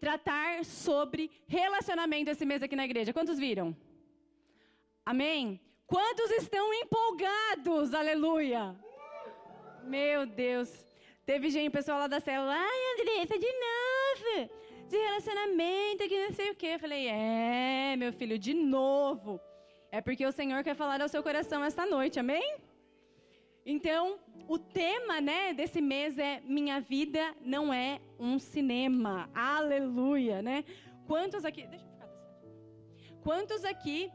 tratar sobre relacionamento esse mês aqui na igreja. Quantos viram? Amém? Quantos estão empolgados? Aleluia! Meu Deus. Teve gente, pessoal lá da célula, ai, Andressa, de novo, de relacionamento, que não sei o quê. Eu falei, é, meu filho, de novo. É porque o Senhor quer falar ao seu coração esta noite, amém? Então, o tema, né, desse mês é Minha vida não é um cinema. Aleluia, né? Quantos aqui, deixa eu ficar dessa Quantos aqui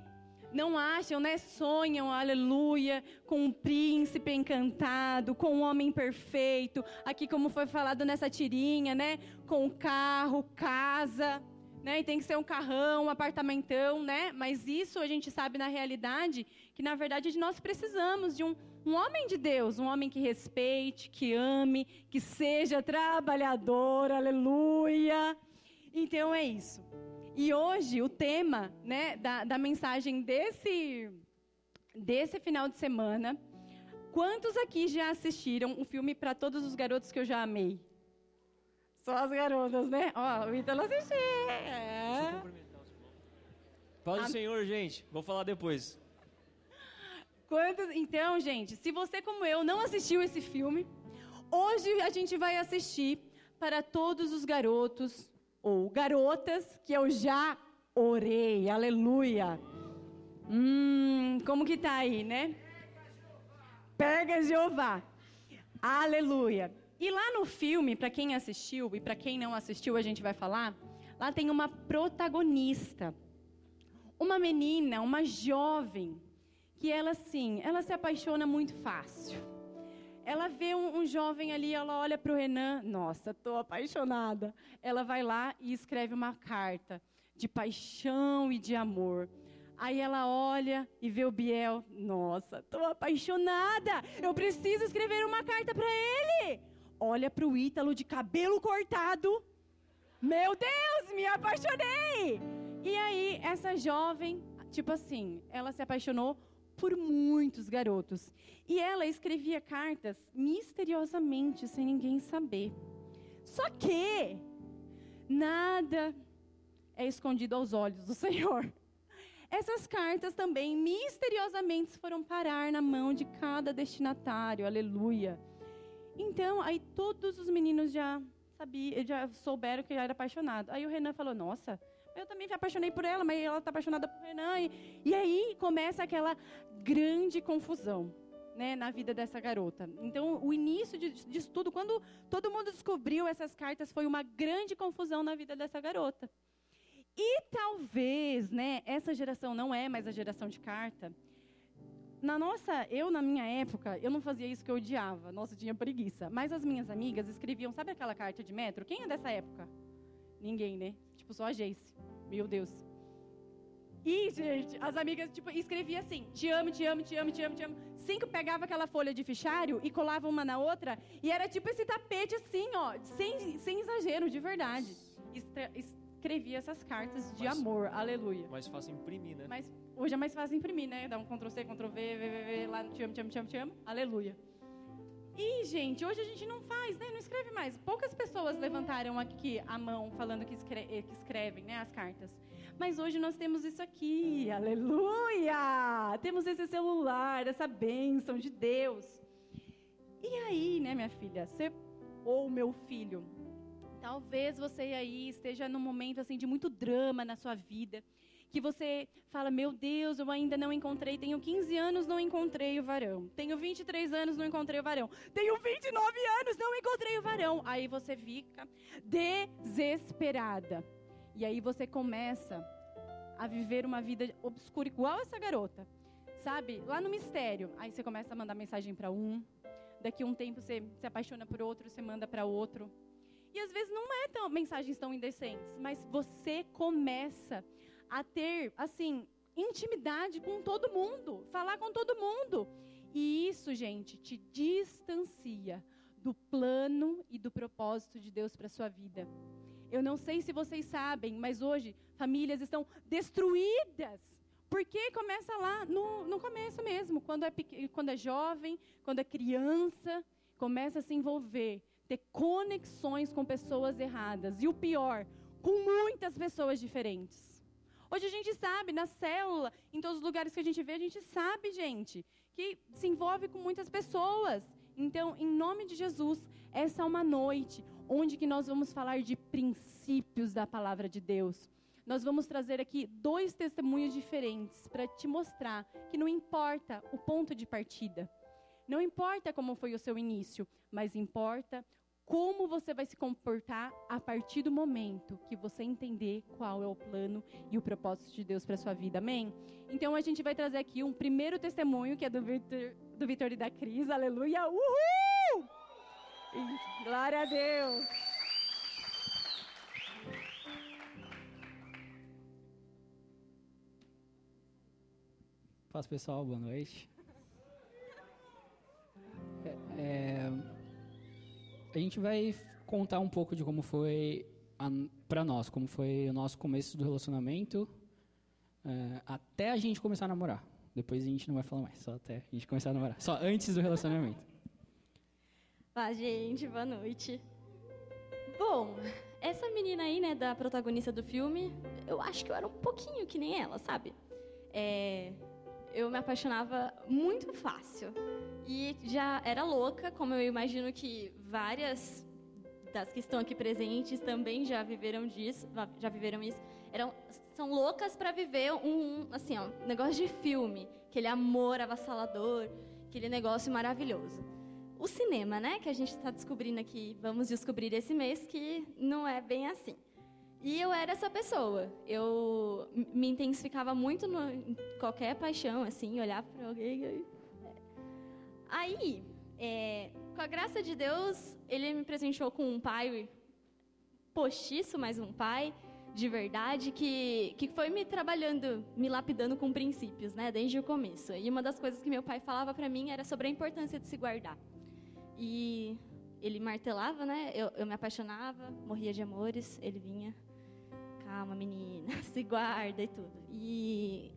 não acham, né? Sonham, aleluia, com um príncipe encantado, com um homem perfeito. Aqui, como foi falado nessa tirinha, né? Com carro, casa, né? E tem que ser um carrão, um apartamentão, né? Mas isso a gente sabe na realidade que, na verdade, nós precisamos de um, um homem de Deus, um homem que respeite, que ame, que seja trabalhador, aleluia. Então é isso. E hoje o tema né, da, da mensagem desse, desse final de semana. Quantos aqui já assistiram o filme Para Todos os Garotos que eu já amei? Só as garotas, né? Ó, o Ítalo assistiu. É. Paz do Senhor, gente. Vou falar depois. Quantos... Então, gente, se você, como eu, não assistiu esse filme, hoje a gente vai assistir para todos os garotos ou garotas que eu já orei. Aleluia. Hum, como que tá aí, né? Pega Jeová. Aleluia. E lá no filme, para quem assistiu e para quem não assistiu, a gente vai falar, lá tem uma protagonista. Uma menina, uma jovem, que ela assim, ela se apaixona muito fácil. Ela vê um, um jovem ali, ela olha para o Renan, nossa, estou apaixonada. Ela vai lá e escreve uma carta de paixão e de amor. Aí ela olha e vê o Biel, nossa, estou apaixonada. Eu preciso escrever uma carta para ele. Olha para o Ítalo de cabelo cortado. Meu Deus, me apaixonei. E aí essa jovem, tipo assim, ela se apaixonou por muitos garotos. E ela escrevia cartas misteriosamente, sem ninguém saber. Só que nada é escondido aos olhos do Senhor. Essas cartas também misteriosamente foram parar na mão de cada destinatário. Aleluia. Então, aí todos os meninos já sabiam, já souberam que eu era apaixonado. Aí o Renan falou: "Nossa, eu também me apaixonei por ela, mas ela está apaixonada por Renan. E, e aí começa aquela grande confusão. Né, na vida dessa garota. Então, o início disso tudo, quando todo mundo descobriu essas cartas, foi uma grande confusão na vida dessa garota. E talvez, né, essa geração não é mais a geração de carta. Na nossa, eu na minha época, eu não fazia isso que eu odiava. Nossa, tinha preguiça. Mas as minhas amigas escreviam, sabe aquela carta de metro? Quem é dessa época? Ninguém, né? Tipo, só a Jace. Meu Deus. E, gente, as amigas, tipo, escrevia assim: te amo, te amo, te amo, te amo, te amo. Cinco pegava aquela folha de fichário e colava uma na outra. E era tipo esse tapete assim, ó, sem, sem exagero, de verdade. Escrevia essas cartas de amor, aleluia. Mais fácil imprimir, né? Mas hoje é mais fácil imprimir, né? Dá um Ctrl C, Ctrl V, V, V, V, lá no te amo, te amo, te amo, te amo, aleluia. E, gente, hoje a gente não faz, né? Não escreve mais. Poucas pessoas levantaram aqui a mão falando que, escre que escrevem, né? As cartas. Mas hoje nós temos isso aqui. Aleluia! Temos esse celular, essa bênção de Deus. E aí, né, minha filha? Você, ou meu filho, talvez você aí esteja num momento assim de muito drama na sua vida que você fala: Meu Deus, eu ainda não encontrei. Tenho 15 anos, não encontrei o varão. Tenho 23 anos, não encontrei o varão. Tenho 29 anos, não encontrei o varão. Aí você fica desesperada. E aí você começa a viver uma vida obscura, igual essa garota. Sabe? Lá no mistério. Aí você começa a mandar mensagem para um. Daqui a um tempo você se apaixona por outro, você manda para outro. E às vezes não é tão, mensagens tão indecentes, mas você começa a ter, assim, intimidade com todo mundo, falar com todo mundo. E isso, gente, te distancia do plano e do propósito de Deus para sua vida. Eu não sei se vocês sabem, mas hoje famílias estão destruídas. Porque começa lá no, no começo mesmo, quando é, quando é jovem, quando é criança, começa a se envolver, ter conexões com pessoas erradas. E o pior, com muitas pessoas diferentes. Hoje a gente sabe, na célula, em todos os lugares que a gente vê, a gente sabe, gente, que se envolve com muitas pessoas. Então, em nome de Jesus, essa é uma noite onde que nós vamos falar de princípios da palavra de Deus. Nós vamos trazer aqui dois testemunhos diferentes para te mostrar que não importa o ponto de partida, não importa como foi o seu início, mas importa como você vai se comportar a partir do momento que você entender qual é o plano e o propósito de Deus para sua vida. Amém? Então a gente vai trazer aqui um primeiro testemunho que é do Vitor, do Vitor e da Cris. Aleluia! Uhul! Glória a Deus! Fala pessoal, boa noite. A gente vai contar um pouco de como foi para nós, como foi o nosso começo do relacionamento é, até a gente começar a namorar. Depois a gente não vai falar mais, só até a gente começar a namorar. Só antes do relacionamento. Fala, gente, boa noite. Bom, essa menina aí, né, da protagonista do filme, eu acho que eu era um pouquinho que nem ela, sabe? É, eu me apaixonava muito fácil. E já era louca, como eu imagino que várias das que estão aqui presentes também já viveram disso, já viveram isso. Eram, são loucas para viver um, assim, ó, um negócio de filme, aquele amor avassalador, aquele negócio maravilhoso. O cinema, né, que a gente está descobrindo aqui, vamos descobrir esse mês que não é bem assim. E eu era essa pessoa. Eu me intensificava muito no, em qualquer paixão, assim, olhar para alguém. Aí, é, com a graça de Deus, ele me presenteou com um pai postiço, mas um pai de verdade que, que foi me trabalhando, me lapidando com princípios, né, desde o começo. E uma das coisas que meu pai falava para mim era sobre a importância de se guardar. E ele martelava, né? Eu, eu me apaixonava, morria de amores, ele vinha calma, menina, se guarda e tudo. E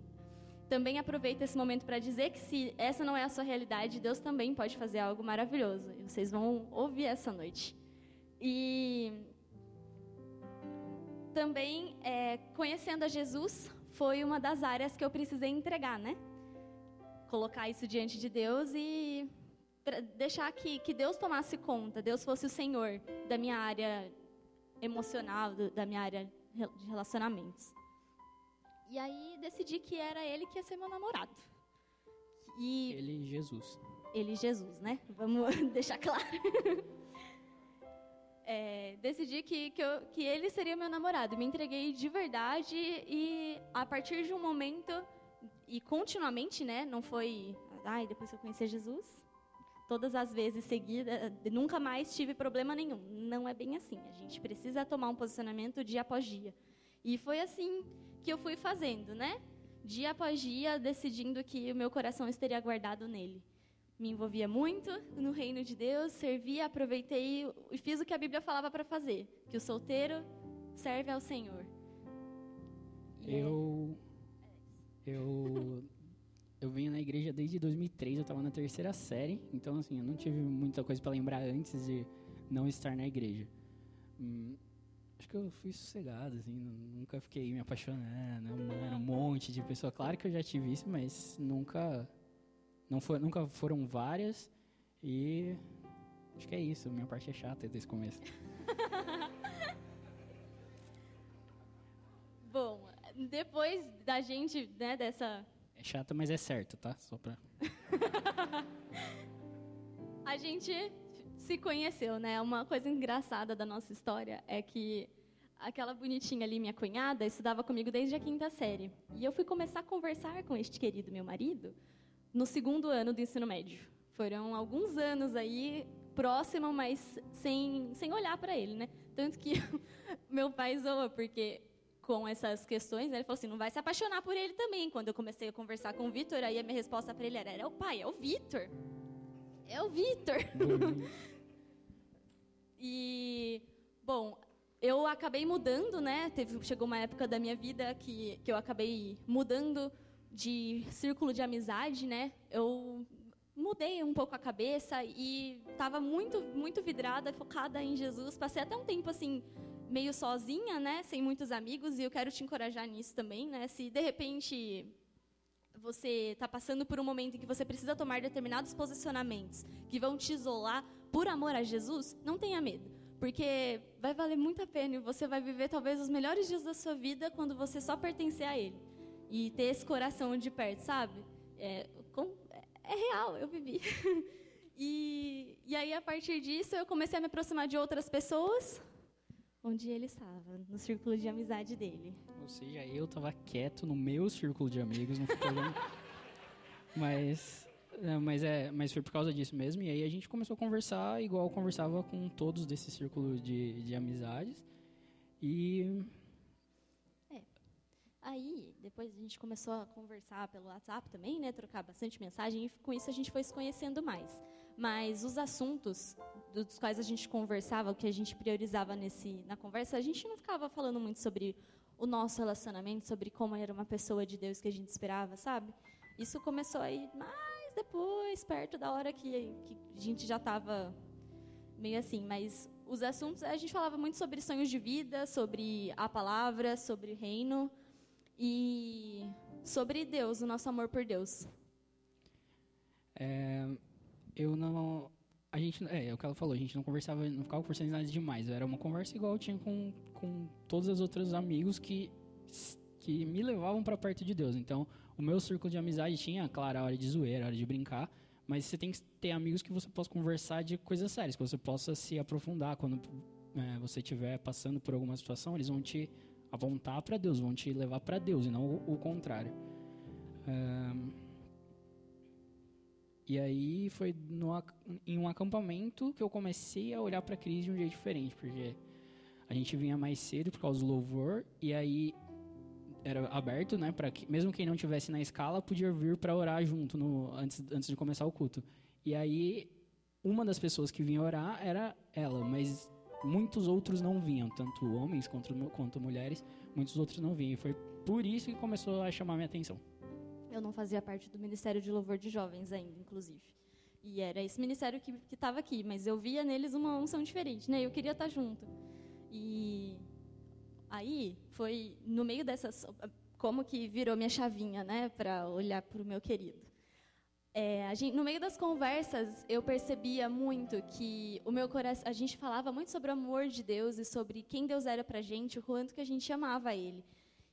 também aproveita esse momento para dizer que se essa não é a sua realidade, Deus também pode fazer algo maravilhoso. E vocês vão ouvir essa noite. E também, é, conhecendo a Jesus, foi uma das áreas que eu precisei entregar, né? Colocar isso diante de Deus e deixar que, que Deus tomasse conta, Deus fosse o Senhor da minha área emocional, da minha área de relacionamentos. E aí decidi que era ele que ia ser meu namorado. E ele Jesus. Ele Jesus, né? Vamos deixar claro. É, decidi que, que, eu, que, ele seria meu namorado. Me entreguei de verdade e a partir de um momento e continuamente, né? Não foi, ai, depois que eu conheci Jesus, todas as vezes seguidas, nunca mais tive problema nenhum. Não é bem assim. A gente precisa tomar um posicionamento dia após dia. E foi assim que eu fui fazendo, né? Dia após dia, decidindo que o meu coração estaria guardado nele. Me envolvia muito no reino de Deus, servia, aproveitei e fiz o que a Bíblia falava para fazer, que o solteiro serve ao Senhor. E eu é eu eu venho na igreja desde 2003, eu estava na terceira série, então assim, eu não tive muita coisa para lembrar antes de não estar na igreja. Hum, acho que eu fui sossegado, assim, nunca fiquei me apaixonando, amando um monte de pessoa. Claro que eu já tive isso, mas nunca não foi, nunca foram várias e acho que é isso, minha parte é chata desde o começo. Bom, depois da gente, né, dessa é chato, mas é certo, tá? Só pra. a gente se conheceu, né? Uma coisa engraçada da nossa história é que aquela bonitinha ali, minha cunhada, estudava comigo desde a quinta série. E eu fui começar a conversar com este querido meu marido no segundo ano do ensino médio. Foram alguns anos aí próximo, mas sem, sem olhar para ele, né? Tanto que meu pai zoa, porque com essas questões, né? ele falou assim, não vai se apaixonar por ele também. Quando eu comecei a conversar com o Vitor, aí a minha resposta para ele era, é o pai, é o Vitor. É o Vitor. e, bom, eu acabei mudando, né? Teve, chegou uma época da minha vida que, que eu acabei mudando de círculo de amizade, né? Eu mudei um pouco a cabeça e estava muito, muito vidrada, focada em Jesus. Passei até um tempo assim meio sozinha, né, sem muitos amigos, e eu quero te encorajar nisso também, né? Se de repente você está passando por um momento em que você precisa tomar determinados posicionamentos que vão te isolar por amor a Jesus, não tenha medo, porque vai valer muito a pena e você vai viver talvez os melhores dias da sua vida quando você só pertencer a Ele e ter esse coração de perto, sabe? É, com, é real, eu vivi. e, e aí, a partir disso, eu comecei a me aproximar de outras pessoas, onde ele estava, no círculo de amizade dele. Ou seja, eu estava quieto no meu círculo de amigos, não mas, é, mas, é, mas foi por causa disso mesmo. E aí a gente começou a conversar igual conversava com todos desse círculo de, de amizades. E Aí, depois a gente começou a conversar pelo WhatsApp também, né, trocar bastante mensagem, e com isso a gente foi se conhecendo mais. Mas os assuntos dos quais a gente conversava, o que a gente priorizava nesse, na conversa, a gente não ficava falando muito sobre o nosso relacionamento, sobre como era uma pessoa de Deus que a gente esperava, sabe? Isso começou aí mais depois, perto da hora que, que a gente já estava meio assim. Mas os assuntos, a gente falava muito sobre sonhos de vida, sobre a palavra, sobre reino e sobre Deus, o nosso amor por Deus. É, eu não. A gente, é, é o que ela falou, a gente não conversava, não ficava conversando nada demais. Era uma conversa igual eu tinha com, com todos os outros amigos que, que me levavam para perto de Deus. Então, o meu círculo de amizade tinha, claro, a hora de zoeira, a hora de brincar, mas você tem que ter amigos que você possa conversar de coisas sérias, que você possa se aprofundar quando é, você estiver passando por alguma situação, eles vão te apontar para Deus, vão te levar para Deus e não o, o contrário. Um, e aí foi no, em um acampamento que eu comecei a olhar para a crise de um jeito diferente, porque a gente vinha mais cedo por causa do louvor e aí era aberto, né, para que mesmo quem não tivesse na escala podia vir para orar junto no, antes antes de começar o culto. E aí uma das pessoas que vinha orar era ela, mas muitos outros não vinham, tanto homens quanto, quanto mulheres, muitos outros não vinham. E foi por isso que começou a chamar minha atenção. Eu não fazia parte do Ministério de Louvor de Jovens ainda, inclusive. E era esse ministério que estava aqui, mas eu via neles uma unção diferente, né? Eu queria estar junto. E aí foi no meio dessas como que virou minha chavinha, né, para olhar para o meu querido. É, gente, no meio das conversas, eu percebia muito que o meu coração, a gente falava muito sobre o amor de Deus e sobre quem Deus era para gente, o quanto que a gente amava Ele.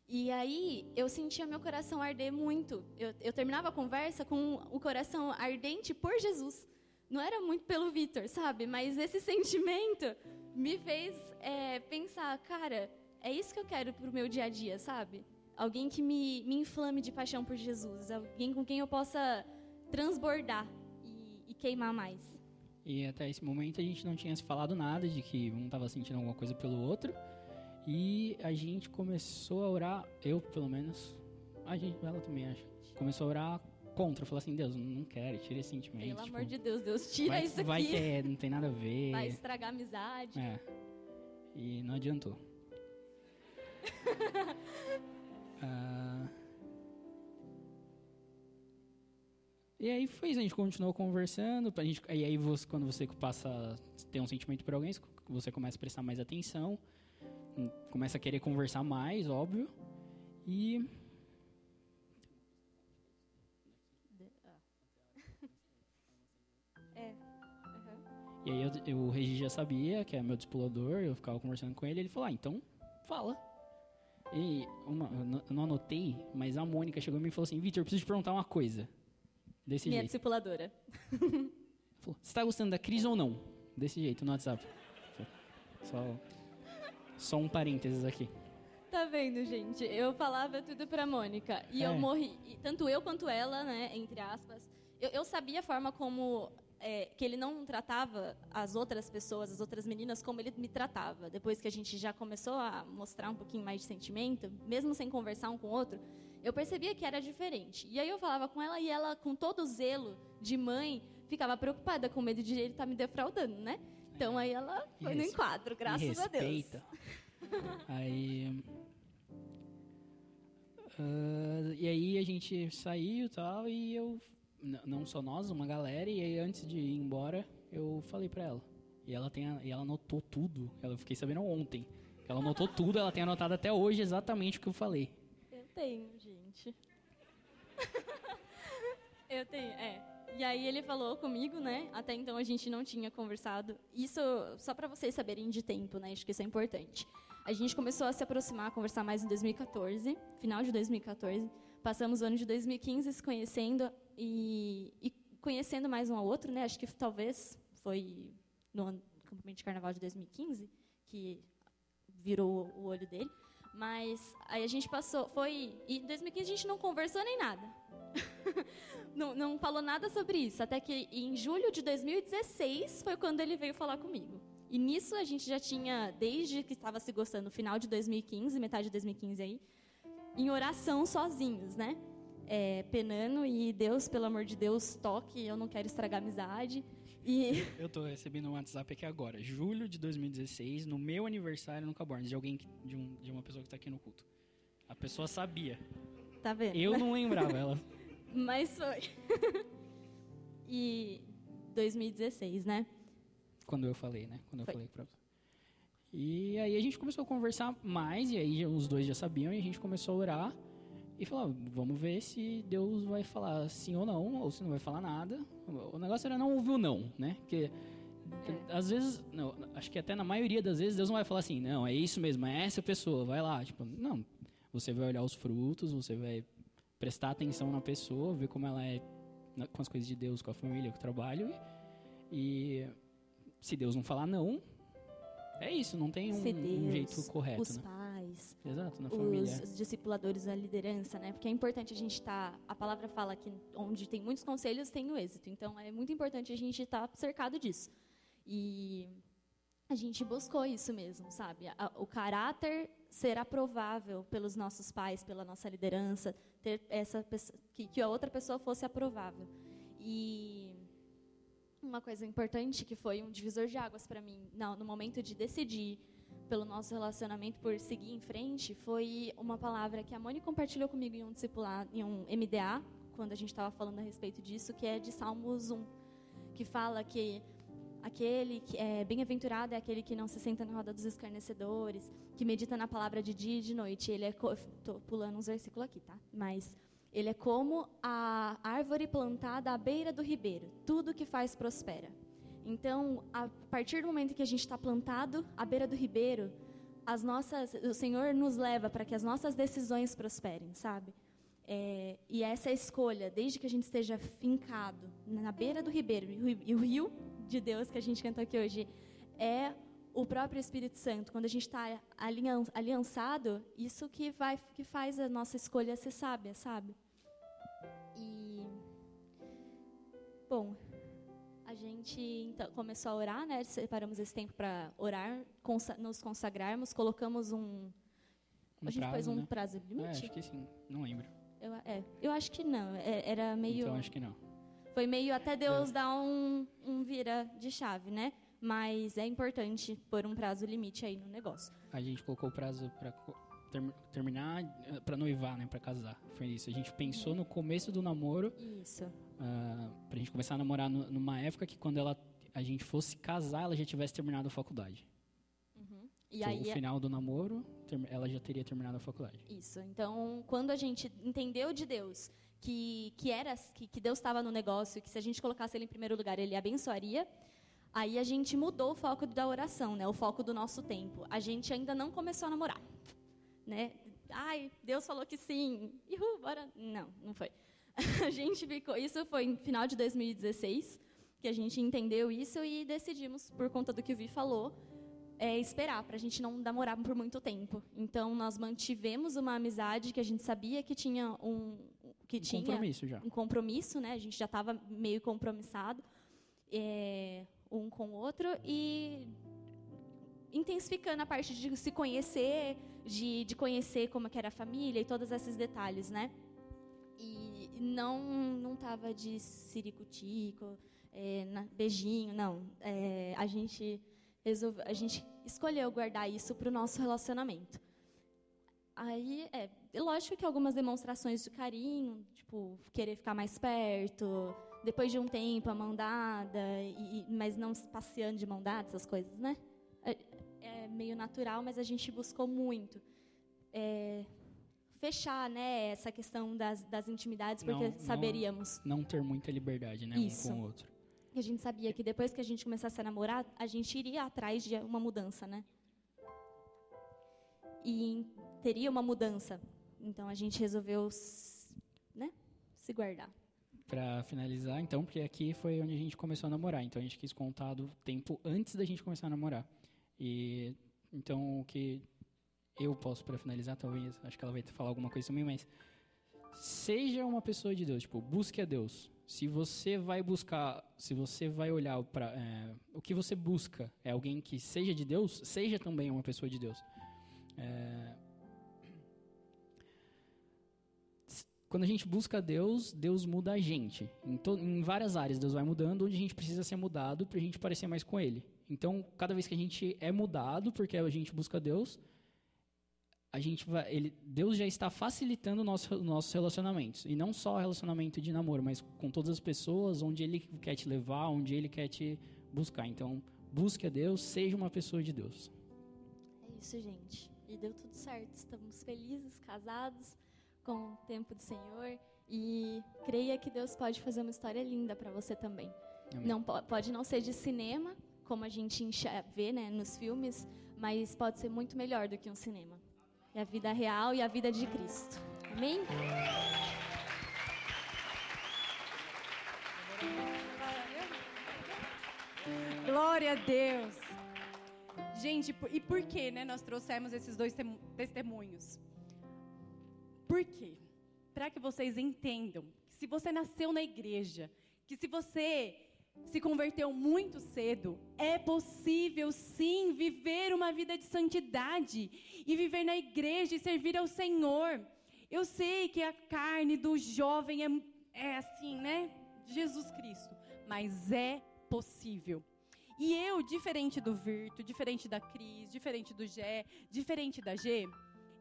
E aí eu sentia meu coração arder muito. Eu, eu terminava a conversa com o coração ardente por Jesus. Não era muito pelo Vitor, sabe? Mas esse sentimento me fez é, pensar, cara, é isso que eu quero para o meu dia a dia, sabe? Alguém que me, me inflame de paixão por Jesus, alguém com quem eu possa transbordar e, e queimar mais. E até esse momento a gente não tinha se falado nada de que um estava sentindo alguma coisa pelo outro. E a gente começou a orar, eu pelo menos, a gente, ela também acha, começou a orar contra, falou assim, Deus, não quero, tira esse sentimento. Pelo tipo, amor de Deus, Deus, tira vai, isso aqui. Vai que é, não tem nada a ver. Vai estragar a amizade. É. E não adiantou. ah, E aí foi isso, a gente continuou conversando, a gente, e aí você, quando você passa a ter um sentimento por alguém, você começa a prestar mais atenção, começa a querer conversar mais, óbvio, e... É. E aí eu, eu, o Regi já sabia, que é meu discipulador, eu ficava conversando com ele, ele falou, ah, então fala. E uma, eu não anotei, mas a Mônica chegou e me falou assim, Vitor, eu preciso te perguntar uma coisa. Desse Minha jeito. discipuladora. Falou, Você está gostando da Cris ou não? Desse jeito, no WhatsApp. Só, só um parênteses aqui. Tá vendo, gente? Eu falava tudo pra Mônica. E É. eu morri. e Tanto eu quanto ela, né? Entre aspas. Eu, eu sabia a forma como. é, que ele não tratava as outras pessoas, as outras meninas, como ele me tratava. Depois que a gente já começou a mostrar um pouquinho mais de sentimento, mesmo sem conversar um com o outro, eu percebia que era diferente. E aí eu falava com ela e ela, com todo o zelo de mãe, ficava preocupada, com medo de ele estar me defraudando, né? Então aí ela foi no enquadro, graças a Deus. aí. ah, e aí a gente saiu e tal, e eu. Não só nós, uma galera, e aí antes de ir embora, eu falei pra ela. E ela, tem a- e ela anotou tudo. Ela, eu fiquei sabendo ontem. Ela anotou tudo, ela tem anotado até hoje exatamente o que eu falei. Eu tenho, gente. eu tenho, é. E aí ele falou comigo, né? Até então a gente não tinha conversado. Isso só para vocês saberem de tempo, né? Acho que isso é importante. A gente começou a se aproximar, a conversar mais em 2014, final de 2014. Passamos o ano de 2015 se conhecendo e, e conhecendo mais um ao outro, né? Acho que talvez foi no campamento de carnaval de 2015 que virou o olho dele. Mas aí a gente passou, foi. E em 2015 a gente não conversou nem nada. não, não falou nada sobre isso. Até que em julho de 2016 foi quando ele veio falar comigo. E nisso a gente já tinha, desde que estava se gostando, final de 2015, metade de 2015 aí, em oração sozinhos, né? É, penando e Deus, pelo amor de Deus, toque, eu não quero estragar amizade. E... Eu estou recebendo um WhatsApp aqui agora, julho de 2016, no meu aniversário no Cabornes, de alguém, que, de, um, de uma pessoa que está aqui no culto. A pessoa sabia. Tá vendo? Eu não lembrava, ela... Mas foi. e 2016, né? Quando eu falei, né? Quando eu foi. falei pra você. E aí a gente começou a conversar mais, e aí os dois já sabiam, e a gente começou a orar e falar, vamos ver se Deus vai falar sim ou não, ou se não vai falar nada. O negócio era não ouvir o não, né? Porque é. às vezes, não, acho que até na maioria das vezes Deus não vai falar assim, não, é isso mesmo, é essa pessoa, vai lá. Tipo, não, você vai olhar os frutos, você vai prestar atenção na pessoa, ver como ela é com as coisas de Deus, com a família, com o trabalho. E, e se Deus não falar não, é isso, não tem um, um jeito correto. Né? Exato, na os, família. os discipuladores, a liderança, né? Porque é importante a gente estar. Tá, a palavra fala que onde tem muitos conselhos tem o êxito. Então é muito importante a gente estar tá cercado disso. E a gente buscou isso mesmo, sabe? O caráter ser aprovável pelos nossos pais, pela nossa liderança, ter essa que, que a outra pessoa fosse aprovável. E uma coisa importante que foi um divisor de águas para mim no, no momento de decidir pelo nosso relacionamento por seguir em frente foi uma palavra que a Moni compartilhou comigo em um discipular, em um MDA, quando a gente estava falando a respeito disso, que é de Salmos 1, que fala que aquele que é bem-aventurado é aquele que não se senta na roda dos escarnecedores, que medita na palavra de dia e de noite. Ele é pulando uns versículos aqui, tá? Mas ele é como a árvore plantada à beira do ribeiro. Tudo que faz prospera. Então, a partir do momento que a gente está plantado à beira do ribeiro, as nossas, o Senhor nos leva para que as nossas decisões prosperem, sabe? É, e essa escolha, desde que a gente esteja fincado na beira do ribeiro, e o rio de Deus que a gente cantou aqui hoje é o próprio Espírito Santo. Quando a gente está aliançado, isso que vai que faz a nossa escolha ser sábia, sabe? E bom, a gente então, começou a orar, né? Separamos esse tempo para orar, consa nos consagrarmos, colocamos um, um a gente prazo, pôs um né? prazo limite. É, acho que sim, não lembro. Eu, é, eu acho que não, é, era meio. Então acho que não. Foi meio até Deus é. dar um, um vira de chave, né? Mas é importante pôr um prazo limite aí no negócio. A gente colocou o prazo para ter, terminar eh, para noivar, né, para casar. Foi isso. A gente pensou no começo do namoro. Isso. Uh, pra gente começar a namorar no, numa época que quando ela a gente fosse casar, ela já tivesse terminado a faculdade. Uhum. E então, aí o final do namoro, ela já teria terminado a faculdade. Isso. Então, quando a gente entendeu de Deus que que era que, que Deus estava no negócio, que se a gente colocasse ele em primeiro lugar, ele abençoaria. Aí a gente mudou o foco da oração, né? O foco do nosso tempo. A gente ainda não começou a namorar né? Ai, Deus falou que sim. Uhul, bora. Não, não foi. A gente ficou. Isso foi no final de 2016 que a gente entendeu isso e decidimos, por conta do que o Vi falou, é, esperar para a gente não namorar por muito tempo. Então nós mantivemos uma amizade que a gente sabia que tinha um que um tinha compromisso já. um compromisso, né? A gente já estava meio compromissado é, um com o outro e intensificando a parte de se conhecer, de, de conhecer como que era a família e todos esses detalhes, né? E não não tava de ciricutico, é, na, beijinho, não. É, a gente resolve, a gente escolheu guardar isso para o nosso relacionamento. Aí, é, lógico que algumas demonstrações de carinho, tipo, querer ficar mais perto, depois de um tempo, a mão dada, e, mas não passeando de mão dada, essas coisas, né? É, meio natural, mas a gente buscou muito é, fechar, né, essa questão das, das intimidades, porque Não- saberíamos. Não ter muita liberdade, né? Isso. Um com o outro. E a gente sabia que depois que a gente começasse a namorar, a gente iria atrás de uma mudança, né? E teria uma mudança. Então a gente resolveu, né, se guardar. Pra finalizar, então, porque aqui foi onde a gente começou a namorar. Então a gente quis contar do tempo antes da gente começar a namorar. E então o que eu posso pra finalizar, talvez, acho que ela vai falar alguma coisa também, mas seja uma pessoa de Deus, tipo, busque a Deus. Se você vai buscar, se você vai olhar para o que você busca é alguém que seja de Deus, seja também uma pessoa de Deus. É, quando a gente busca Deus, Deus muda a gente. Em, em várias áreas, Deus vai mudando, onde a gente precisa ser mudado para a gente parecer mais com Ele. Então, cada vez que a gente é mudado, porque a gente busca Deus, a gente vai, ele, Deus já está facilitando nosso, nossos relacionamentos. E não só relacionamento de namoro, mas com todas as pessoas, onde Ele quer te levar, onde Ele quer te buscar. Então, busque a Deus, seja uma pessoa de Deus. É isso, gente. E deu tudo certo. Estamos felizes, casados, com o tempo do Senhor. E creia que Deus pode fazer uma história linda para você também. Amém. Não po- pode não ser de cinema, como a gente vê né, nos filmes, mas pode ser muito melhor do que um cinema. É a vida real e a vida de Cristo. Amém? Glória a Deus. Gente, e por que, né, nós trouxemos esses dois temu- testemunhos? Por quê? Para que vocês entendam que se você nasceu na igreja, que se você se converteu muito cedo, é possível sim viver uma vida de santidade e viver na igreja e servir ao Senhor. Eu sei que a carne do jovem é, é assim, né? Jesus Cristo. Mas é possível. E eu, diferente do Virto, diferente da Cris, diferente do Gé, diferente da G,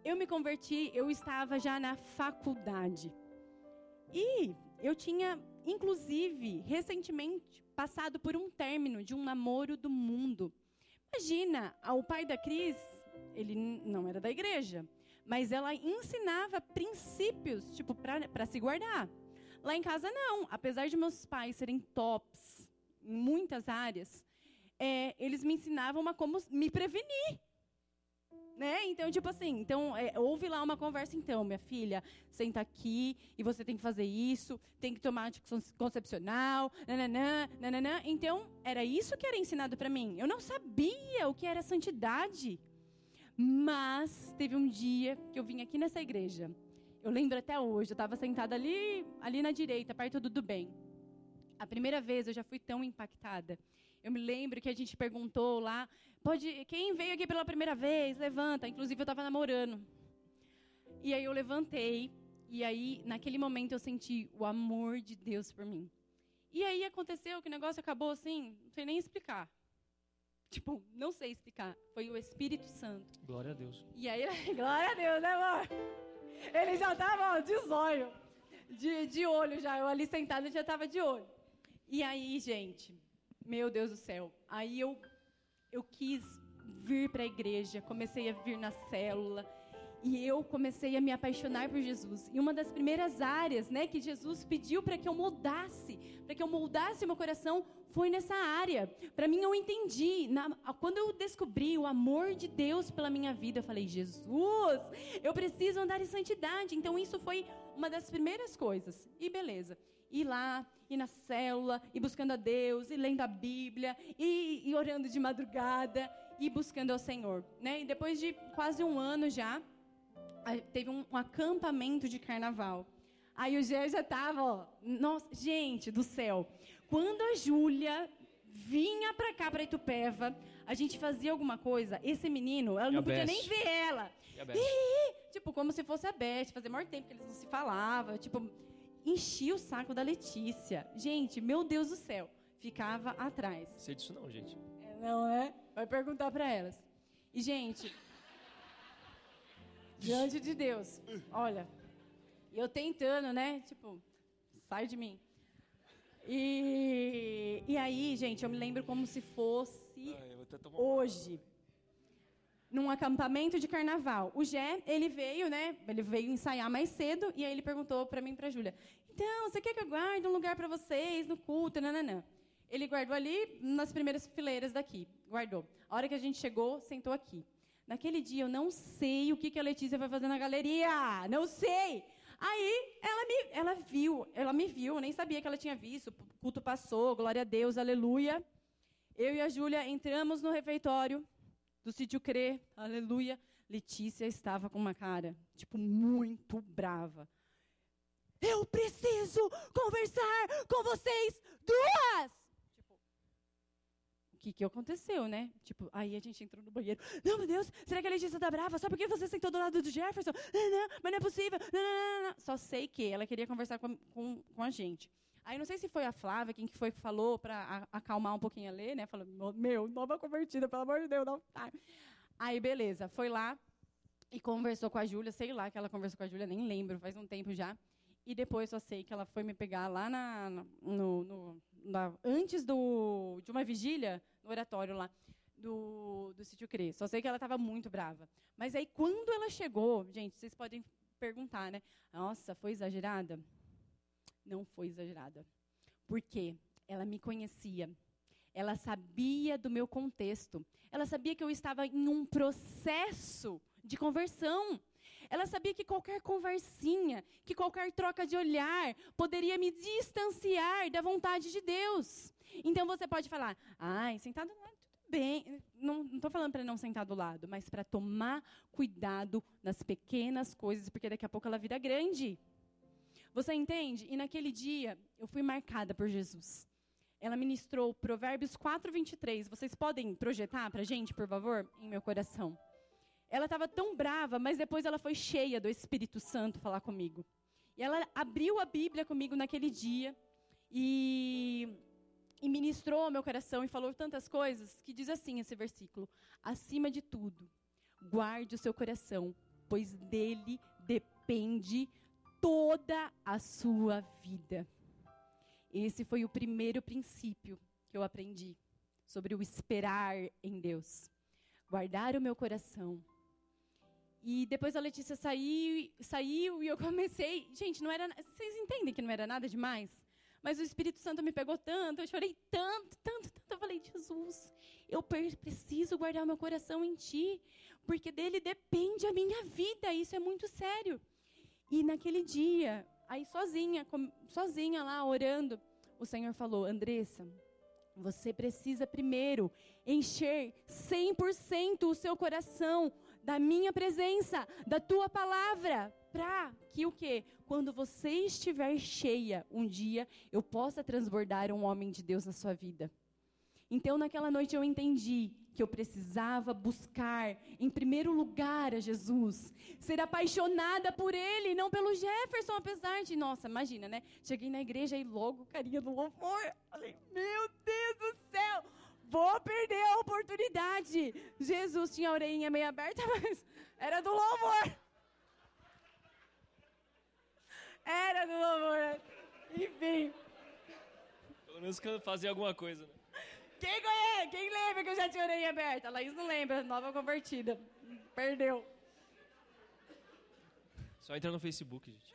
eu me converti, eu estava já na faculdade. E eu tinha, inclusive, recentemente passado por um término de um namoro do mundo. Imagina, o pai da Cris, ele não era da igreja, mas ela ensinava princípios, tipo, para se guardar. Lá em casa, não. Apesar de meus pais serem tops em muitas áreas, é, eles me ensinavam a como me prevenir. Né? Então, tipo assim, então, é, houve lá uma conversa, então, minha filha, senta aqui e você tem que fazer isso, tem que tomar anticoncepcional, nananã, nananã. Então, era isso que era ensinado para mim. Eu não sabia o que era santidade. Mas teve um dia que eu vim aqui nessa igreja. Eu lembro até hoje, eu estava sentada ali, ali na direita, perto do do bem. A primeira vez eu já fui tão impactada. Eu me lembro que a gente perguntou lá, pode, quem veio aqui pela primeira vez, levanta. Inclusive eu estava namorando. E aí eu levantei e aí naquele momento eu senti o amor de Deus por mim. E aí aconteceu que o negócio acabou assim, não sei nem explicar. Tipo, não sei explicar. Foi o Espírito Santo. Glória a Deus. E aí, glória a Deus, né, amor? Ele já tava ó, de zóio, de, de olho já. Eu ali sentada já tava de olho. E aí, gente, meu Deus do céu. Aí eu, eu quis vir para a igreja, comecei a vir na célula. E eu comecei a me apaixonar por Jesus. E uma das primeiras áreas, né, que Jesus pediu para que eu moldasse, para que eu moldasse meu coração, foi nessa área. Para mim, eu entendi. Na- quando eu descobri o amor de Deus pela minha vida, eu falei: Jesus, eu preciso andar em santidade. Então, isso foi uma das primeiras coisas. E beleza. Ir lá, ir na célula, ir buscando a Deus, ir lendo a Bíblia, e, e orando de madrugada, e buscando ao Senhor. Né? E depois de quase um ano já, teve um, um acampamento de carnaval. Aí o Gé já tava, ó, nossa, gente do céu. Quando a Júlia vinha pra cá, pra Itupeva, a gente fazia alguma coisa, esse menino, ela não podia nem ver ela. E tipo, como se fosse a Beth, fazia maior tempo que eles não se falavam, tipo, enchia o saco da Letícia. Gente, meu Deus do céu, ficava atrás. Não sei disso não, gente. É, não é? Vai perguntar pra elas. E, gente, diante de Deus, olha, eu tentando, né? Tipo, sai de mim. E, e aí, gente, eu me lembro como se fosse hoje. Num acampamento de carnaval. O Gé, ele veio, né? Ele veio ensaiar mais cedo e aí ele perguntou para mim e para Júlia: "Então, você quer que eu guarde um lugar para vocês no culto?" Nananã. Ele guardou ali nas primeiras fileiras daqui. Guardou. A hora que a gente chegou, sentou aqui. Naquele dia eu não sei o que, que a Letícia vai fazer na galeria. Não sei. Aí ela me, ela viu, ela me viu, eu nem sabia que ela tinha visto. O culto passou, glória a Deus, aleluia. Eu e a Júlia entramos no refeitório sítio Crê, aleluia. Letícia estava com uma cara, tipo, muito brava. Eu preciso conversar com vocês duas! que, que aconteceu, né? Tipo, aí a gente entrou no banheiro. Não, meu Deus, será que a Letícia tá brava? Só porque você sentou do lado do Jefferson? Não, não, mas não é possível. Não, não, não, Só sei que ela queria conversar com, com, com a gente. Aí não sei se foi a Flávia, quem que foi que falou para acalmar um pouquinho a Lê, né? Falou, meu, nova convertida, pelo amor de Deus, não. Tá. Aí, beleza, foi lá e conversou com a Júlia, sei lá que ela conversou com a Júlia, nem lembro, faz um tempo já. E depois só sei que ela foi me pegar lá na, no, no na, antes do, de uma vigília, no oratório lá do, do Sítio Crê. Só sei que ela estava muito brava. Mas aí, quando ela chegou, gente, vocês podem perguntar, né? Nossa, foi exagerada? Não foi exagerada. Por quê? Ela me conhecia. Ela sabia do meu contexto. Ela sabia que eu estava em um processo de conversão. Ela sabia que qualquer conversinha, que qualquer troca de olhar poderia me distanciar da vontade de Deus. Então você pode falar, ai, sentado do lado, tudo bem. Não estou falando para não sentar do lado, mas para tomar cuidado nas pequenas coisas, porque daqui a pouco ela vira grande. Você entende? E naquele dia, eu fui marcada por Jesus. Ela ministrou Provérbios 4, 23. Vocês podem projetar para gente, por favor, em meu coração. Ela estava tão brava, mas depois ela foi cheia do Espírito Santo falar comigo. E ela abriu a Bíblia comigo naquele dia e, e ministrou meu coração e falou tantas coisas que diz assim esse versículo: acima de tudo, guarde o seu coração, pois dele depende toda a sua vida. Esse foi o primeiro princípio que eu aprendi sobre o esperar em Deus. Guardar o meu coração e depois a Letícia saiu, saiu e eu comecei. Gente, não era. Vocês entendem que não era nada demais? Mas o Espírito Santo me pegou tanto, eu chorei tanto, tanto, tanto. Eu falei, Jesus, eu preciso guardar o meu coração em Ti, porque dele depende a minha vida. Isso é muito sério. E naquele dia, aí sozinha, sozinha lá orando, o Senhor falou: Andressa, você precisa primeiro encher 100% o seu coração da minha presença, da tua palavra, para que o quê? Quando você estiver cheia um dia, eu possa transbordar um homem de Deus na sua vida. Então, naquela noite eu entendi que eu precisava buscar, em primeiro lugar, a Jesus, ser apaixonada por Ele, não pelo Jefferson, apesar de, nossa, imagina, né? Cheguei na igreja e logo carinha do louvor, falei, meu Deus do céu, vou perder a oportunidade. Jesus tinha a orelhinha meio aberta, mas era do louvor. Era do louvor. Enfim. Pelo menos fazer alguma coisa, né? Quem conhece? Quem lembra que eu já tinha a orelhinha aberta? A Laís não lembra, nova convertida. Perdeu. Só entra no Facebook, gente.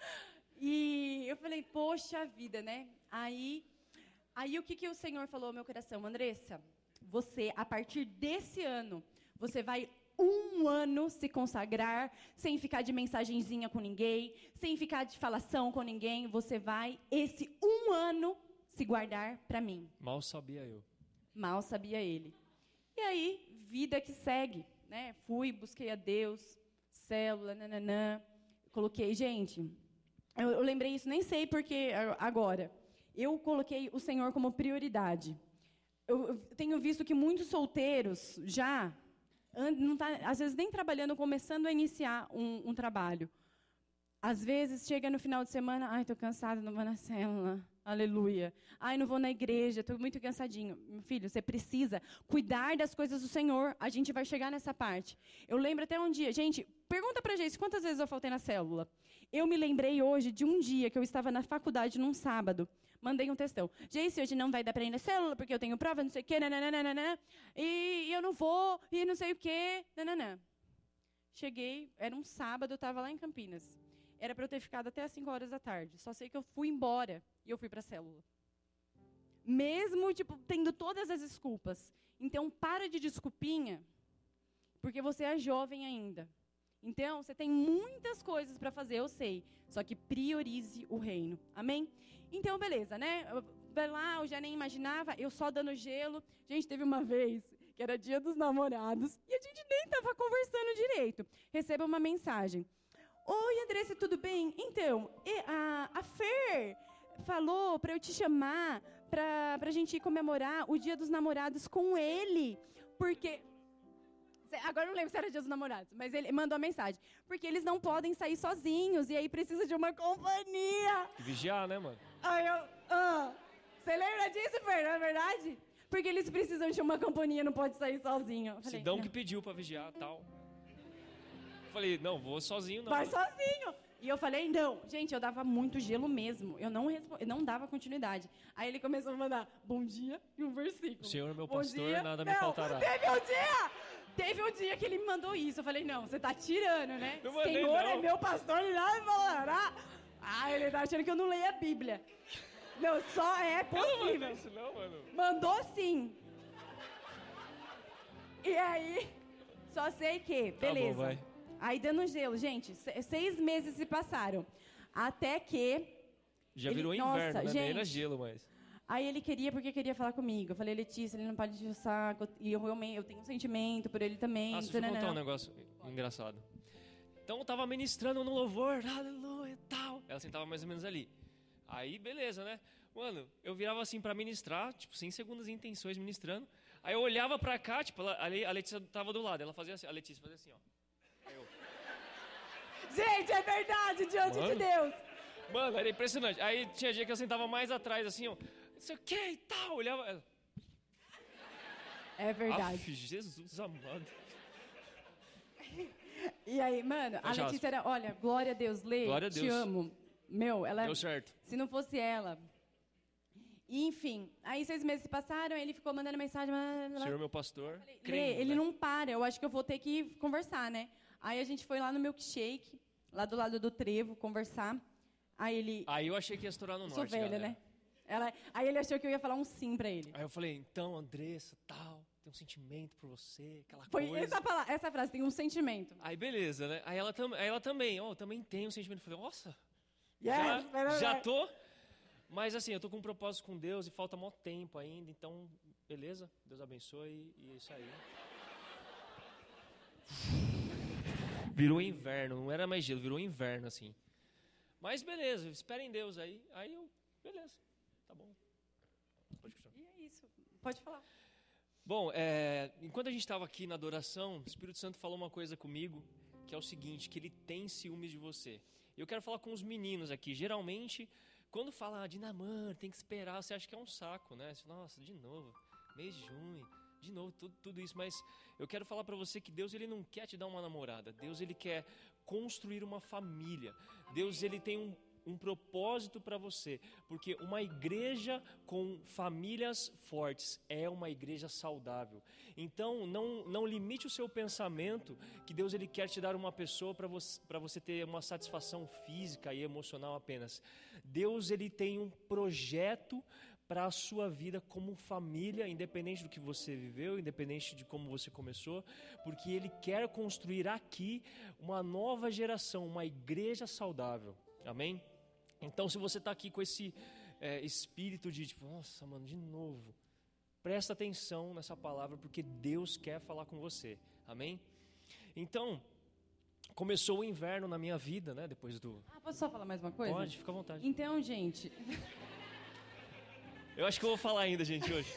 E eu falei, poxa vida, né? Aí, aí o que, que o Senhor falou ao meu coração? Andressa, você, a partir desse ano, você vai um ano se consagrar, sem ficar de mensagenzinha com ninguém, sem ficar de falação com ninguém. Você vai, esse um ano, se guardar para mim. Mal sabia eu. Mal sabia ele. E aí, vida que segue. Né? Fui, busquei a Deus, célula, nananã. Coloquei, gente, eu, eu lembrei isso, nem sei porque agora. Eu coloquei o Senhor como prioridade eu tenho visto que muitos solteiros já, não tá, às vezes nem trabalhando, começando a iniciar um, um trabalho. Às vezes chega no final de semana, ai, estou cansado, não vou na célula. Aleluia. Ai, não vou na igreja, estou muito cansadinho. Meu filho, você precisa cuidar das coisas do Senhor. A gente vai chegar nessa parte. Eu lembro até um dia, gente, pergunta pra gente quantas vezes eu faltei na célula. Eu me lembrei hoje de um dia que eu estava na faculdade num sábado mandei um textão. Gente, hoje não vai dar para ir na célula, porque eu tenho prova, não sei o quê, nananana, e eu não vou, e não sei o quê, nananã. cheguei, era um sábado, eu estava lá em Campinas. Era para eu ter ficado até as 5 horas da tarde. Só sei que eu fui embora e eu fui para a célula. Mesmo, tipo, tendo todas as desculpas. Então, para de desculpinha, porque você é jovem ainda. Então, você tem muitas coisas para fazer, eu sei. Só que priorize o reino. Amém? Então, beleza, né? Vai lá, eu já nem imaginava, eu só dando gelo. Gente, teve uma vez que era dia dos namorados e a gente nem estava conversando direito. Receba uma mensagem. Oi, Andressa, tudo bem? Então, a, a Fer falou para eu te chamar para a gente ir comemorar o dia dos namorados com ele. Porque Agora não lembro se era dia dos namorados, mas ele mandou a mensagem. Porque eles não podem sair sozinhos e aí precisa de uma companhia. Vigiar, né, mano? Aí eu. Ah, você lembra disso, Fer? Não é verdade? Porque eles precisam de uma companhia, não pode sair sozinho. Falei, Sidão não. que pediu pra vigiar tal. Falei, não, vou sozinho não. Vai sozinho. E eu falei, não. Gente, eu dava muito gelo mesmo. Eu não, eu não dava continuidade. Aí ele começou a mandar bom dia e um versículo. O Senhor é meu Bom pastor, dia. nada me Não, faltará. Teve um dia! Teve um dia que ele me mandou isso. Eu falei, não, você tá tirando, né? Não Senhor é não. meu pastor e nada me falará. Ah, ele tá achando que eu não leio a Bíblia. Não, só é Eu não possível. isso não, mano. Mandou sim. E aí, só sei que, Tá bom, beleza. vai. Aí dando gelo, gente, se- seis meses se passaram. Até que. Já Ele- virou Nossa, inverno, né? Nem era gente. gelo mais. Aí ele queria porque queria falar comigo. Eu falei, Letícia, ele não pode encher o saco. E eu realmente eu tenho um sentimento por ele também. Ah, deixa eu contar um negócio engraçado. Então eu tava ministrando no louvor, aleluia e tal. Ela sentava mais ou menos ali. Aí, beleza, né? Mano, eu virava assim pra ministrar, tipo, sem segundas intenções ministrando. Aí eu olhava pra cá, tipo, ela- a Letícia tava do lado. Ela fazia assim, a Letícia fazia assim, ó. Gente, é verdade, diante de Mano. Deus. Mano, era impressionante. Aí tinha dia que eu sentava mais atrás, assim, ó. Não sei o que e tal. Olhava. ela, É verdade. Aff, Jesus amado. E aí, mano, a Letícia era, olha, glória a Deus, Lê, Glória a te Deus. amo. Meu, ela Deu certo. Se não fosse ela. E, enfim, aí seis meses se passaram, ele ficou mandando mensagem. blá, blá, blá. Senhor, meu pastor. Lê, crendo, ele né? não para, eu acho que eu vou ter que conversar, né? Aí a gente foi lá no milkshake, lá do lado do trevo, conversar. Aí ele. Aí eu achei que ia estourar no norte. sou velha, galera. né? Ela, aí ele achou que eu ia falar um sim pra ele. Aí eu falei, então, Andressa, tal, tem um sentimento por você, aquela Foi coisa. essa, essa frase, tem um sentimento. Aí beleza, né? Aí ela, tam aí ela também, ó, também tem um sentimento. Eu falei, nossa, Yes, já, pera- já tô. Mas assim, eu tô com um propósito com Deus e falta mó tempo ainda, então, beleza? Deus abençoe e é isso aí. Virou inverno, não era mais gelo, virou inverno, assim. Mas beleza, espera em Deus aí. Aí eu, beleza, tá bom. Pode. E é isso. Pode falar. Bom, é, enquanto a gente estava aqui na adoração, o Espírito Santo falou uma coisa comigo, que é o seguinte, que ele tem ciúmes de você. Eu quero falar com os meninos aqui. Geralmente, quando fala ah, de tem que esperar, você acha que é um saco, né? Você, Nossa, de novo, mês de junho, de novo, tudo, tudo isso. Mas eu quero falar para você que Deus ele não quer te dar uma namorada. Deus ele quer construir uma família. Deus ele tem um, um propósito para você, porque uma igreja com famílias fortes é uma igreja saudável. Então, não, não limite o seu pensamento que Deus ele quer te dar uma pessoa para você, você ter uma satisfação física e emocional apenas. Deus ele tem um projeto para a sua vida como família, independente do que você viveu, independente de como você começou, porque Ele quer construir aqui uma nova geração, uma igreja saudável. Amém? Então, se você está aqui com esse é, espírito de tipo, nossa, mano, de novo, presta atenção nessa palavra, porque Deus quer falar com você. Amém? Então, começou o inverno na minha vida, né? Depois do. Ah, posso só falar mais uma coisa? Pode, fica à vontade. Então, gente. Eu acho que eu vou falar ainda, gente, hoje.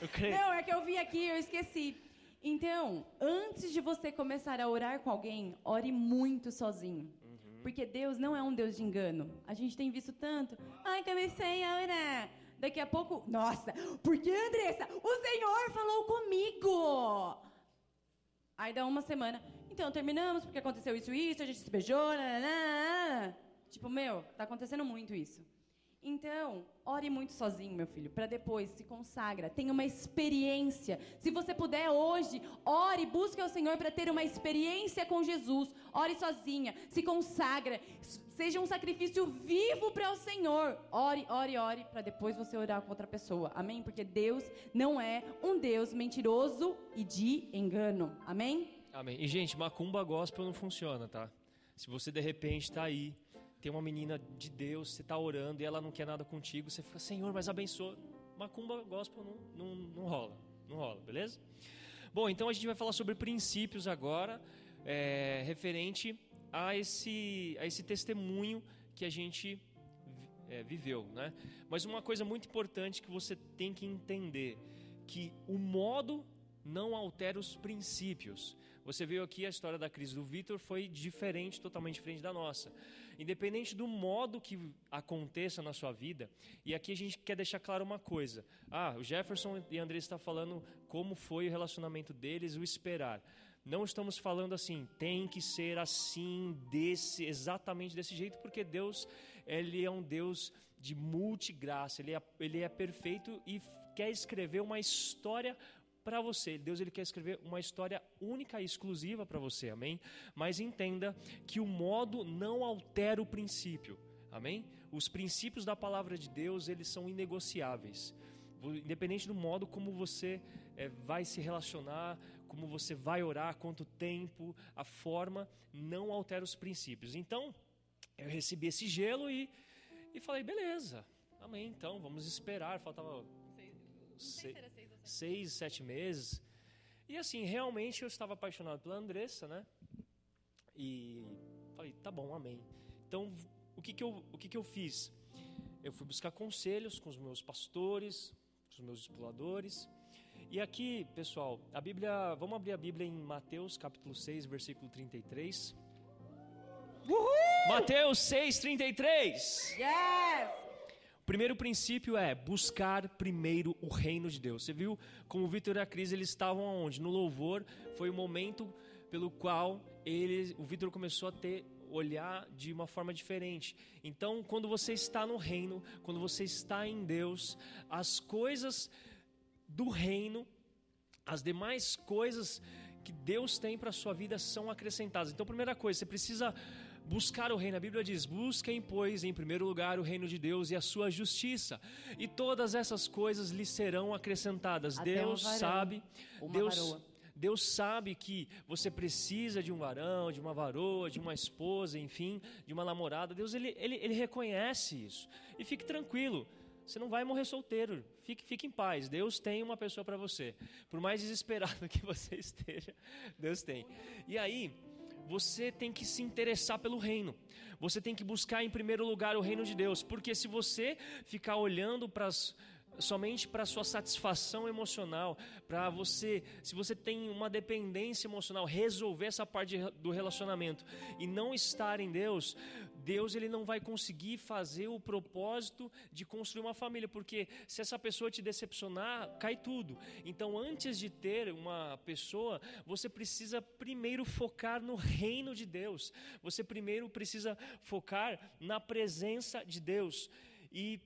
Eu creio. Não, é que eu vi aqui e eu esqueci. Então, antes de você começar a orar com alguém, ore muito sozinho. Porque Deus não é um Deus de engano. A gente tem visto tanto. Ai, comecei a orar. Daqui a pouco. Nossa, porque Andressa, o Senhor falou comigo. Aí dá uma semana. Então, terminamos porque aconteceu isso e isso, a gente se beijou. nananana. Tipo, meu, tá acontecendo muito isso. Então, ore muito sozinho, meu filho, para depois se consagra, tenha uma experiência. Se você puder hoje, ore, busque ao Senhor para ter uma experiência com Jesus. Ore sozinha, se consagra, seja um sacrifício vivo para o Senhor. Ore, ore, ore, para depois você orar com outra pessoa. Amém? Porque Deus não é um Deus mentiroso e de engano. Amém? Amém. E gente, macumba gospel não funciona, tá? Se você de repente está aí tem uma menina de Deus, você está orando e ela não quer nada contigo, você fica, Senhor, mas abençoa. Macumba gospel não, não, não rola, não rola, beleza? Bom, então a gente vai falar sobre princípios agora, é, referente a esse, a esse testemunho que a gente é, viveu, né? Mas uma coisa muito importante que você tem que entender, que o modo não altera os princípios. Você viu aqui a história da crise do Vitor foi diferente, totalmente diferente da nossa. Independente do modo que aconteça na sua vida, e aqui a gente quer deixar claro uma coisa. Ah, o Jefferson e André está falando como foi o relacionamento deles, o esperar. Não estamos falando assim, tem que ser assim, desse, exatamente desse jeito, porque Deus, ele é um Deus de multigraça, ele é, ele é perfeito e quer escrever uma história para você. Deus ele quer escrever uma história única e exclusiva para você, amém? Mas entenda que o modo não altera o princípio, amém? Os princípios da palavra de Deus eles são inegociáveis. Independente do modo como você é, vai se relacionar, como você vai orar, quanto tempo, a forma não altera os princípios. Então, eu recebi esse gelo e, e falei, beleza, amém, então vamos esperar. Faltava seis, seis, sete meses. E assim, realmente eu estava apaixonado pela Andressa, né? E falei, tá bom, amém. Então, o que que eu, o que que eu fiz? Eu fui buscar conselhos com os meus pastores, com os meus exploradores. E aqui, pessoal, a Bíblia, vamos abrir a Bíblia em Mateus, capítulo 6, versículo 33. Uhul! Mateus 6, 33. Yes! Primeiro princípio é buscar primeiro o reino de Deus. Você viu como o Vitor e a Cris eles estavam aonde? No louvor foi o momento pelo qual ele, o Vitor começou a ter olhar de uma forma diferente. Então, quando você está no reino, quando você está em Deus, as coisas do reino, as demais coisas que Deus tem para sua vida são acrescentadas. Então, primeira coisa, você precisa buscar o reino. A Bíblia diz: busquem, pois, em primeiro lugar o reino de Deus e a sua justiça, e todas essas coisas lhe serão acrescentadas. Até Deus varão, sabe, Deus, varoa. Deus sabe que você precisa de um varão, de uma varoa, de uma esposa, enfim, de uma namorada. Deus ele, ele, ele reconhece isso. E fique tranquilo. Você não vai morrer solteiro. Fique, fique em paz. Deus tem uma pessoa para você. Por mais desesperado que você esteja, Deus tem. E aí, você tem que se interessar pelo reino. Você tem que buscar em primeiro lugar o reino de Deus, porque se você ficar olhando para as somente para sua satisfação emocional, para você, se você tem uma dependência emocional, resolver essa parte do relacionamento e não estar em Deus, Deus ele não vai conseguir fazer o propósito de construir uma família, porque se essa pessoa te decepcionar, cai tudo. Então, antes de ter uma pessoa, você precisa primeiro focar no reino de Deus. Você primeiro precisa focar na presença de Deus. E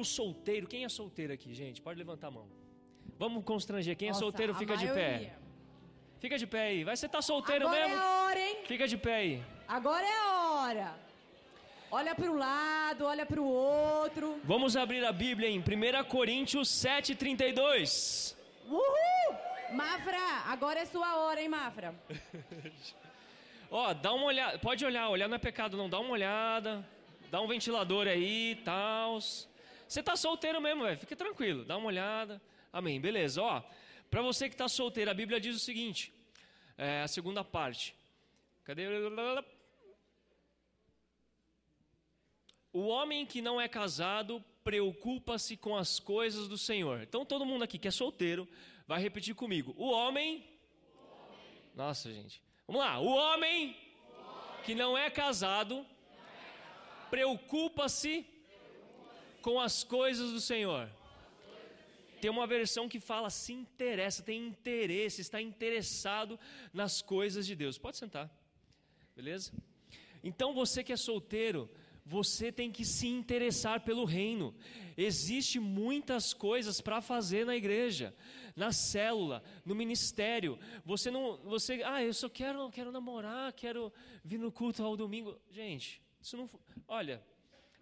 o solteiro, quem é solteiro aqui, gente? Pode levantar a mão. Vamos constranger. Quem é Nossa, solteiro, a fica de pé. Fica de pé aí. Vai, você tá solteiro Agora mesmo? é a hora, hein? Fica de pé aí. Agora é a hora. Olha para um lado, olha para o outro. Vamos abrir a Bíblia em 1 Coríntios 7,32. Uhul! Mafra, agora é sua hora, hein, Mafra? Ó, dá uma olhada. Pode olhar, olhar não é pecado, não. Dá uma olhada. Dá um ventilador aí, tal. Você tá solteiro mesmo, velho. Fique tranquilo. Dá uma olhada. Amém. Beleza, ó. Para você que está solteiro, a Bíblia diz o seguinte: é, a segunda parte. Cadê? O homem que não é casado preocupa-se com as coisas do Senhor. Então, todo mundo aqui que é solteiro vai repetir comigo: O homem. Nossa, gente. Vamos lá. O homem que não é casado preocupa-se com as coisas do Senhor. Tem uma versão que fala se interessa, tem interesse, está interessado nas coisas de Deus. Pode sentar, beleza? Então você que é solteiro, você tem que se interessar pelo reino. Existe muitas coisas para fazer na igreja, na célula, no ministério. Você não, você, ah, eu só quero, quero namorar, quero vir no culto ao domingo. Gente, isso não, olha,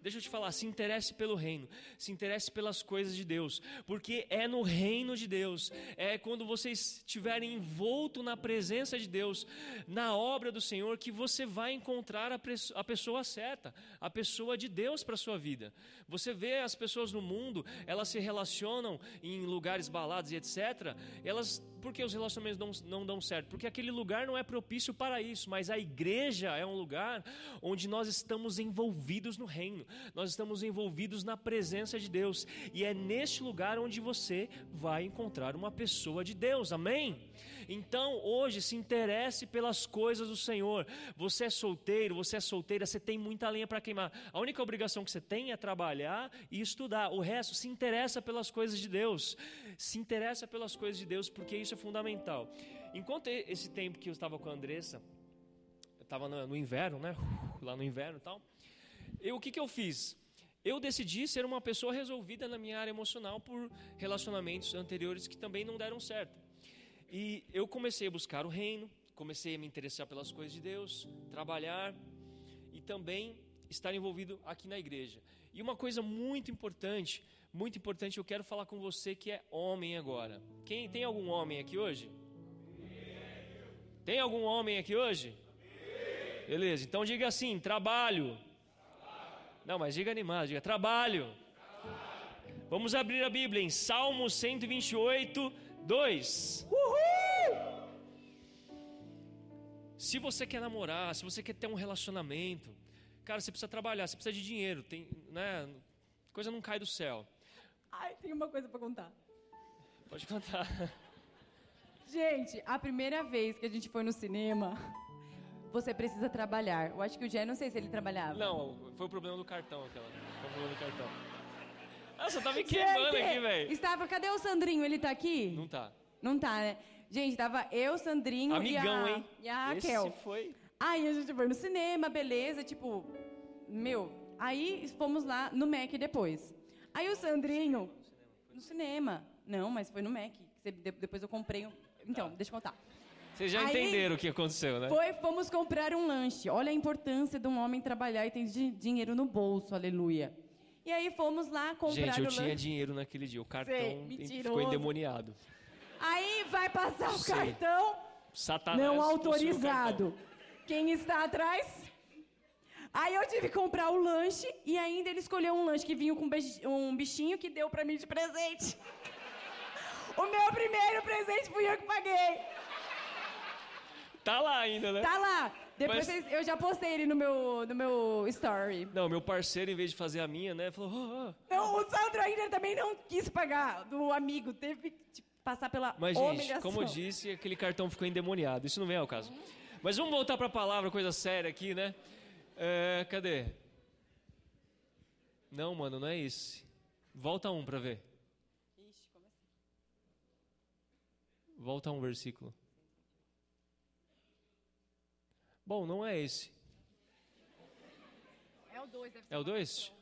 Deixa eu te falar, se interesse pelo reino, se interesse pelas coisas de Deus, porque é no reino de Deus, é quando vocês estiverem envolto na presença de Deus, na obra do Senhor, que você vai encontrar a pessoa certa, a pessoa de Deus para a sua vida. Você vê as pessoas no mundo, elas se relacionam em lugares balados e etc. Elas, por que os relacionamentos não, não dão certo? Porque aquele lugar não é propício para isso, mas a igreja é um lugar onde nós estamos envolvidos no reino nós estamos envolvidos na presença de Deus, e é neste lugar onde você vai encontrar uma pessoa de Deus, amém? Então, hoje, se interesse pelas coisas do Senhor. Você é solteiro, você é solteira, você tem muita lenha para queimar. A única obrigação que você tem é trabalhar e estudar. O resto, se interessa pelas coisas de Deus. Se interessa pelas coisas de Deus, porque isso é fundamental. Enquanto esse tempo que eu estava com a Andressa, eu estava no, no inverno, né? Lá no inverno e tal. Eu, o que, que eu fiz? Eu decidi ser uma pessoa resolvida na minha área emocional por relacionamentos anteriores que também não deram certo. E eu comecei a buscar o reino, comecei a me interessar pelas coisas de Deus, trabalhar e também estar envolvido aqui na igreja. E uma coisa muito importante, muito importante, eu quero falar com você que é homem agora. Quem tem algum homem aqui hoje? Tem algum homem aqui hoje? Beleza, então diga assim: trabalho não, mas diga animado, diga trabalho. Vamos abrir a Bíblia em Salmo 128, 2. Uhul! Se você quer namorar, se você quer ter um relacionamento, cara, você precisa trabalhar, você precisa de dinheiro, tem, né? Coisa não cai do céu. Ai, tem uma coisa para contar. Pode contar. Gente, a primeira vez que a gente foi no cinema, você precisa trabalhar. Eu acho que o Jé, não sei se ele trabalhava. Não, foi o problema do cartão aquela. Foi o problema do cartão. Nossa, tá me queimando aqui, velho. Estava, cadê o Sandrinho? Ele tá aqui? Não tá. Não tá, né? Gente, tava eu, Sandrinho Amigão, e a, hein? E a Raquel. Esse foi. Aí a gente foi no cinema, beleza, tipo, meu, aí fomos lá no Mac depois. Aí o Sandrinho, no cinema. Não, mas foi no Mac. Depois eu comprei. Então, tá. deixa eu contar. Vocês já Aí, entenderam o que aconteceu, né? Foi, fomos comprar um lanche. Olha a importância de um homem trabalhar e ter dinheiro no bolso, aleluia. E aí fomos lá comprar Gente, eu tinha lanche. dinheiro naquele dia. O cartão Sei, ficou endemoniado. Aí vai passar o Sei. cartão Satanás não autorizado. Quem está atrás? Aí eu tive que comprar o lanche e ainda ele escolheu um lanche que vinha com um bichinho que deu para mim de presente. O meu primeiro presente fui eu que paguei. Tá lá ainda, né? Tá lá. Depois Mas... eu já postei ele no meu, no meu story. Não, meu parceiro, em vez de fazer a minha, né, falou... Oh, oh. Não, o Sandro ainda também não quis pagar do amigo. Teve que passar pela Mas, gente, como eu disse, aquele cartão ficou endemoniado. Isso não vem ao caso. Mas vamos voltar para a palavra, coisa séria aqui, né? É, cadê? Não, mano, não é esse. Volta um para ver. Ixi, como assim? Volta um versículo. Bom, não é esse. É o 2, É o 2?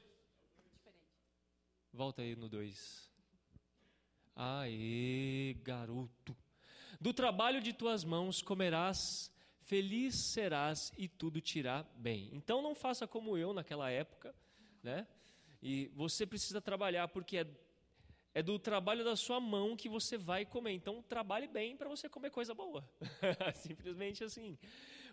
Volta aí no 2. Aê, garoto. Do trabalho de tuas mãos comerás, feliz serás e tudo te irá bem. Então não faça como eu naquela época, né? E você precisa trabalhar porque é, é do trabalho da sua mão que você vai comer. Então trabalhe bem para você comer coisa boa. Simplesmente assim.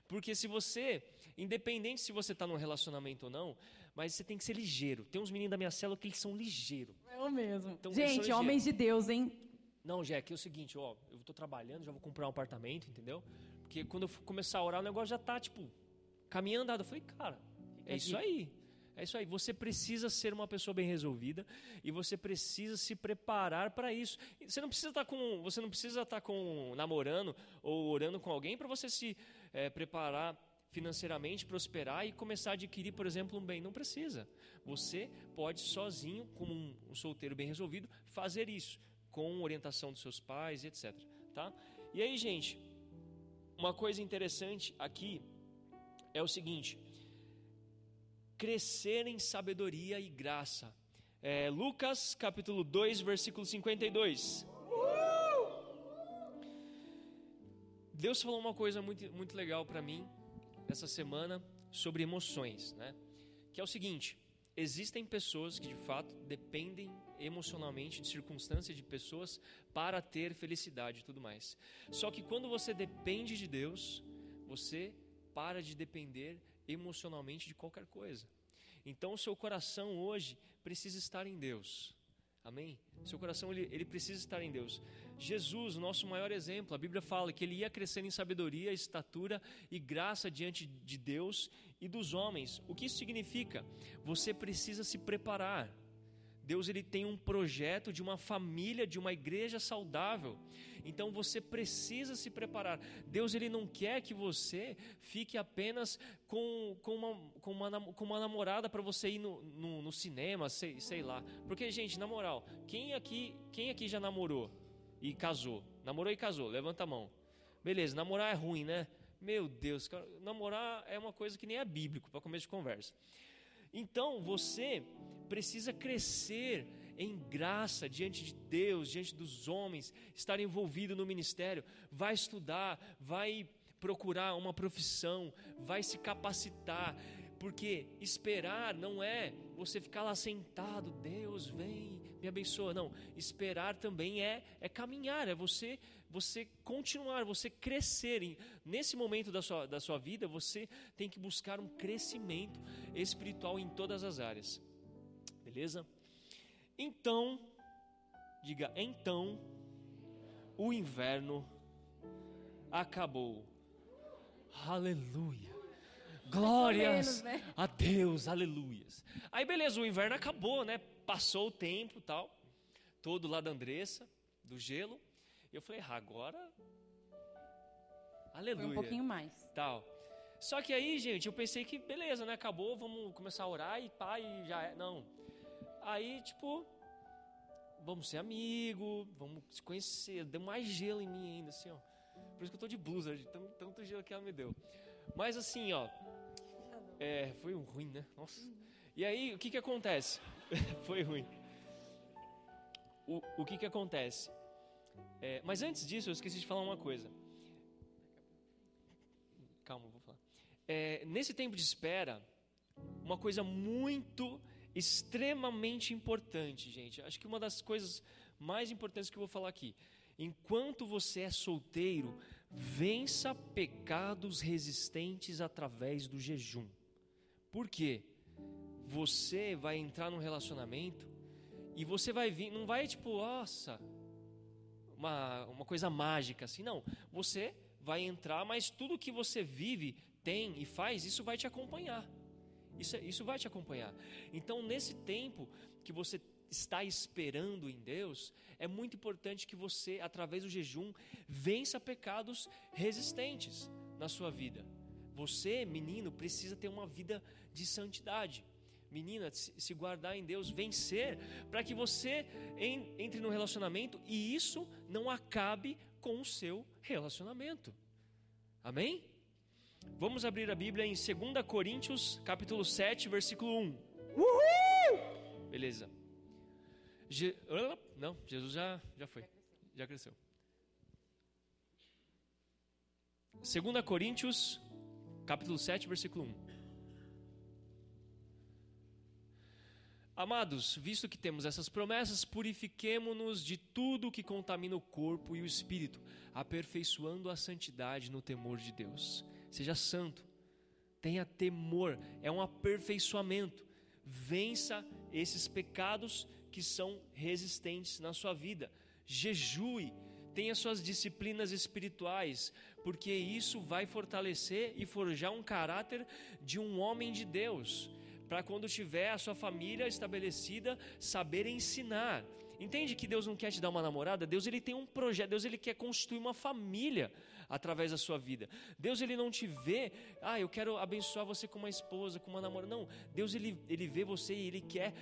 Porque se você, independente se você está num relacionamento ou não, mas você tem que ser ligeiro. Tem uns meninos da minha célula que eles são ligeiros. É o mesmo. Então, Gente, homens de Deus, hein? Não, Jack, é o seguinte, ó, eu estou trabalhando, já vou comprar um apartamento, entendeu? Porque quando eu começar a orar, o negócio já tá, tipo, caminhando andado. Eu falei, cara, é isso aí. É isso aí. Você precisa ser uma pessoa bem resolvida e você precisa se preparar para isso. Você não precisa estar tá com, você não precisa estar tá com namorando ou orando com alguém para você se é, preparar financeiramente, prosperar e começar a adquirir, por exemplo, um bem. Não precisa. Você pode sozinho, como um, solteiro bem resolvido, fazer isso com orientação dos seus pais, etc. Tá? E aí, gente, uma coisa interessante aqui é o seguinte: crescer em sabedoria e graça. É, Lucas capítulo 2, versículo 52. Deus falou uma coisa muito, muito legal para mim essa semana sobre emoções, né? Que é o seguinte: existem pessoas que de fato dependem emocionalmente de circunstâncias de pessoas para ter felicidade e tudo mais. Só que quando você depende de Deus, você para de depender emocionalmente de qualquer coisa. Então o seu coração hoje precisa estar em Deus. Amém? Seu coração ele, ele precisa estar em Deus. Jesus, o nosso maior exemplo, a Bíblia fala que ele ia crescendo em sabedoria, estatura e graça diante de Deus e dos homens. O que isso significa? Você precisa se preparar. Deus ele tem um projeto de uma família, de uma igreja saudável. Então você precisa se preparar. Deus ele não quer que você fique apenas com, com, uma, com, uma, com uma namorada para você ir no, no, no, cinema, sei, sei lá. Porque, gente, na moral, quem aqui, quem aqui já namorou e casou? Namorou e casou? Levanta a mão. Beleza, namorar é ruim, né? Meu Deus, namorar é uma coisa que nem é bíblico para começo de conversa. Então você precisa crescer em graça diante de Deus, diante dos homens, estar envolvido no ministério, vai estudar, vai procurar uma profissão, vai se capacitar, porque esperar não é você ficar lá sentado, Deus vem, me abençoa. Não, esperar também é, é caminhar, é você você continuar, você crescer. Nesse momento da sua, da sua vida, você tem que buscar um crescimento espiritual em todas as áreas. Beleza? Então, diga, então o inverno acabou. Aleluia. Glórias menos, né? a Deus, aleluias. Aí beleza, o inverno acabou, né? Passou o tempo, tal. Todo lá da Andressa, do gelo. Eu falei, ah, agora Aleluia. Foi um pouquinho mais. Tal. Só que aí, gente, eu pensei que beleza, né? Acabou, vamos começar a orar e e já é. Não. Aí, tipo, vamos ser amigo, vamos se conhecer. Deu mais gelo em mim ainda, assim, ó. Por isso que eu tô de blusa, de tanto, tanto gelo que ela me deu. Mas assim, ó. É, foi ruim, né? Nossa. E aí, o que que acontece? foi ruim. O, o que que acontece? É, mas antes disso, eu esqueci de falar uma coisa. Calma, vou falar. É, nesse tempo de espera, uma coisa muito extremamente importante, gente. Acho que uma das coisas mais importantes que eu vou falar aqui. Enquanto você é solteiro, vença pecados resistentes através do jejum. Por quê? Você vai entrar num relacionamento e você vai vir, não vai tipo, nossa, uma, uma coisa mágica assim, não. Você vai entrar, mas tudo que você vive, tem e faz, isso vai te acompanhar. Isso, isso vai te acompanhar. Então, nesse tempo que você está esperando em Deus, é muito importante que você, através do jejum, vença pecados resistentes na sua vida. Você, menino, precisa ter uma vida de santidade. Menina, se guardar em Deus, vencer, para que você entre no relacionamento e isso não acabe com o seu relacionamento. Amém? Vamos abrir a Bíblia em 2 Coríntios, capítulo 7, versículo 1. Uhul! Beleza. Je... Não, Jesus já, já foi. Já cresceu. 2 Coríntios, capítulo 7, versículo 1. Amados, visto que temos essas promessas, purifiquemo-nos de tudo que contamina o corpo e o espírito, aperfeiçoando a santidade no temor de Deus. Seja santo, tenha temor, é um aperfeiçoamento. Vença esses pecados que são resistentes na sua vida. Jejue, tenha suas disciplinas espirituais, porque isso vai fortalecer e forjar um caráter de um homem de Deus, para quando tiver a sua família estabelecida, saber ensinar. Entende que Deus não quer te dar uma namorada? Deus ele tem um projeto, Deus ele quer construir uma família através da sua vida. Deus ele não te vê, ah, eu quero abençoar você com uma esposa, com uma namorada. Não, Deus ele, ele vê você e ele quer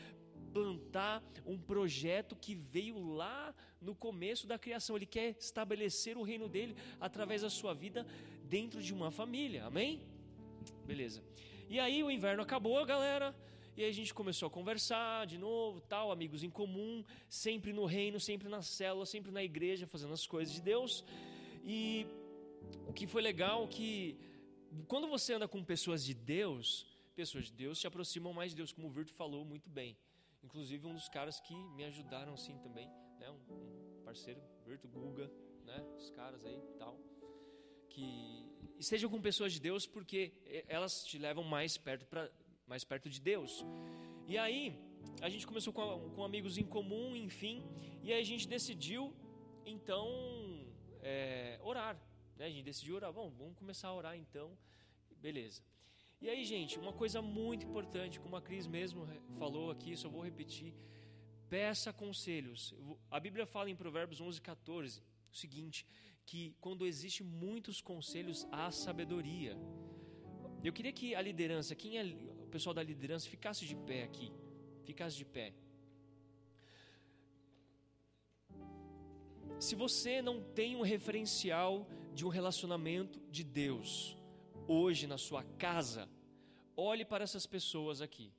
plantar um projeto que veio lá no começo da criação. Ele quer estabelecer o reino dele através da sua vida dentro de uma família. Amém? Beleza. E aí o inverno acabou, galera. E aí a gente começou a conversar de novo, tal, amigos em comum, sempre no reino, sempre na célula, sempre na igreja, fazendo as coisas de Deus. E o que foi legal é que quando você anda com pessoas de Deus, pessoas de Deus se aproximam mais de Deus, como o Virto falou muito bem. Inclusive um dos caras que me ajudaram assim também, né, um, um parceiro, Virto Guga, né, os caras aí, tal, que estejam com pessoas de Deus porque elas te levam mais perto para mais perto de Deus. E aí a gente começou com, com amigos em comum, enfim, e aí a gente decidiu então é, orar. Né? A gente decidiu orar. Bom, vamos começar a orar então. Beleza. E aí, gente, uma coisa muito importante, como a Cris mesmo falou aqui, só vou repetir. Peça conselhos. A Bíblia fala em Provérbios 11, 14 o seguinte: que quando existe muitos conselhos, há sabedoria. Eu queria que a liderança, quem é o pessoal da liderança, ficasse de pé aqui. Ficasse de pé. Se você não tem um referencial de um relacionamento de Deus hoje na sua casa, olhe para essas pessoas aqui.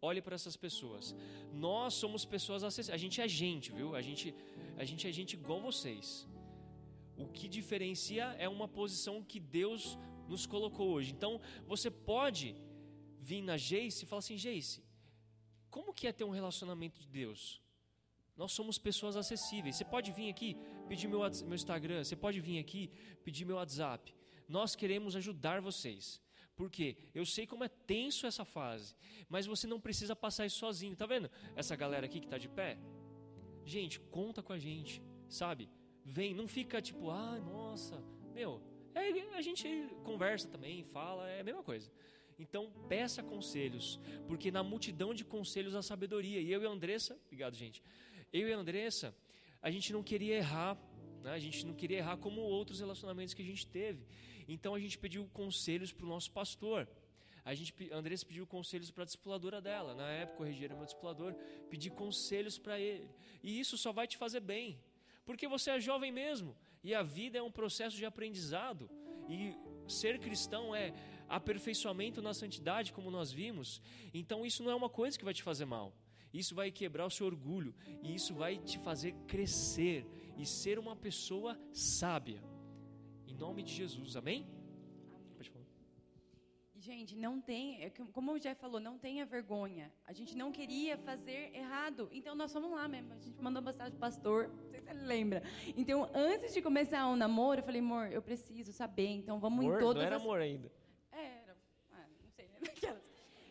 Olhe para essas pessoas. Nós somos pessoas acessíveis. A gente é gente, viu? A gente, a gente é gente igual vocês. O que diferencia é uma posição que Deus nos colocou hoje. Então, você pode vir na Jace e falar assim: Jace, como que é ter um relacionamento de Deus? Nós somos pessoas acessíveis. Você pode vir aqui pedir meu, meu Instagram, você pode vir aqui pedir meu WhatsApp. Nós queremos ajudar vocês. Porque eu sei como é tenso essa fase, mas você não precisa passar isso sozinho. Tá vendo essa galera aqui que está de pé? Gente, conta com a gente, sabe? Vem, não fica tipo, ah, nossa, meu, é, a gente conversa também, fala, é a mesma coisa. Então, peça conselhos, porque na multidão de conselhos há sabedoria. E eu e a Andressa, obrigado, gente. Eu e a Andressa, a gente não queria errar, né? a gente não queria errar como outros relacionamentos que a gente teve. Então, a gente pediu conselhos para o nosso pastor. A gente, a Andressa pediu conselhos para a discipuladora dela. Na época, o Regi era meu discipulador. Pedi conselhos para ele. E isso só vai te fazer bem. Porque você é jovem mesmo. E a vida é um processo de aprendizado. E ser cristão é aperfeiçoamento na santidade, como nós vimos. Então isso não é uma coisa que vai te fazer mal. Isso vai quebrar o seu orgulho e isso vai te fazer crescer e ser uma pessoa sábia. Em nome de Jesus, amém? Pode falar. Gente, não tem, é como o Jeff falou, não tenha vergonha. A gente não queria fazer errado, então nós fomos lá mesmo. A gente mandou mensagem pro pastor, não sei se ele lembra. Então, antes de começar o um namoro, eu falei, amor, eu preciso saber, então vamos amor? em todas Não era as... amor ainda.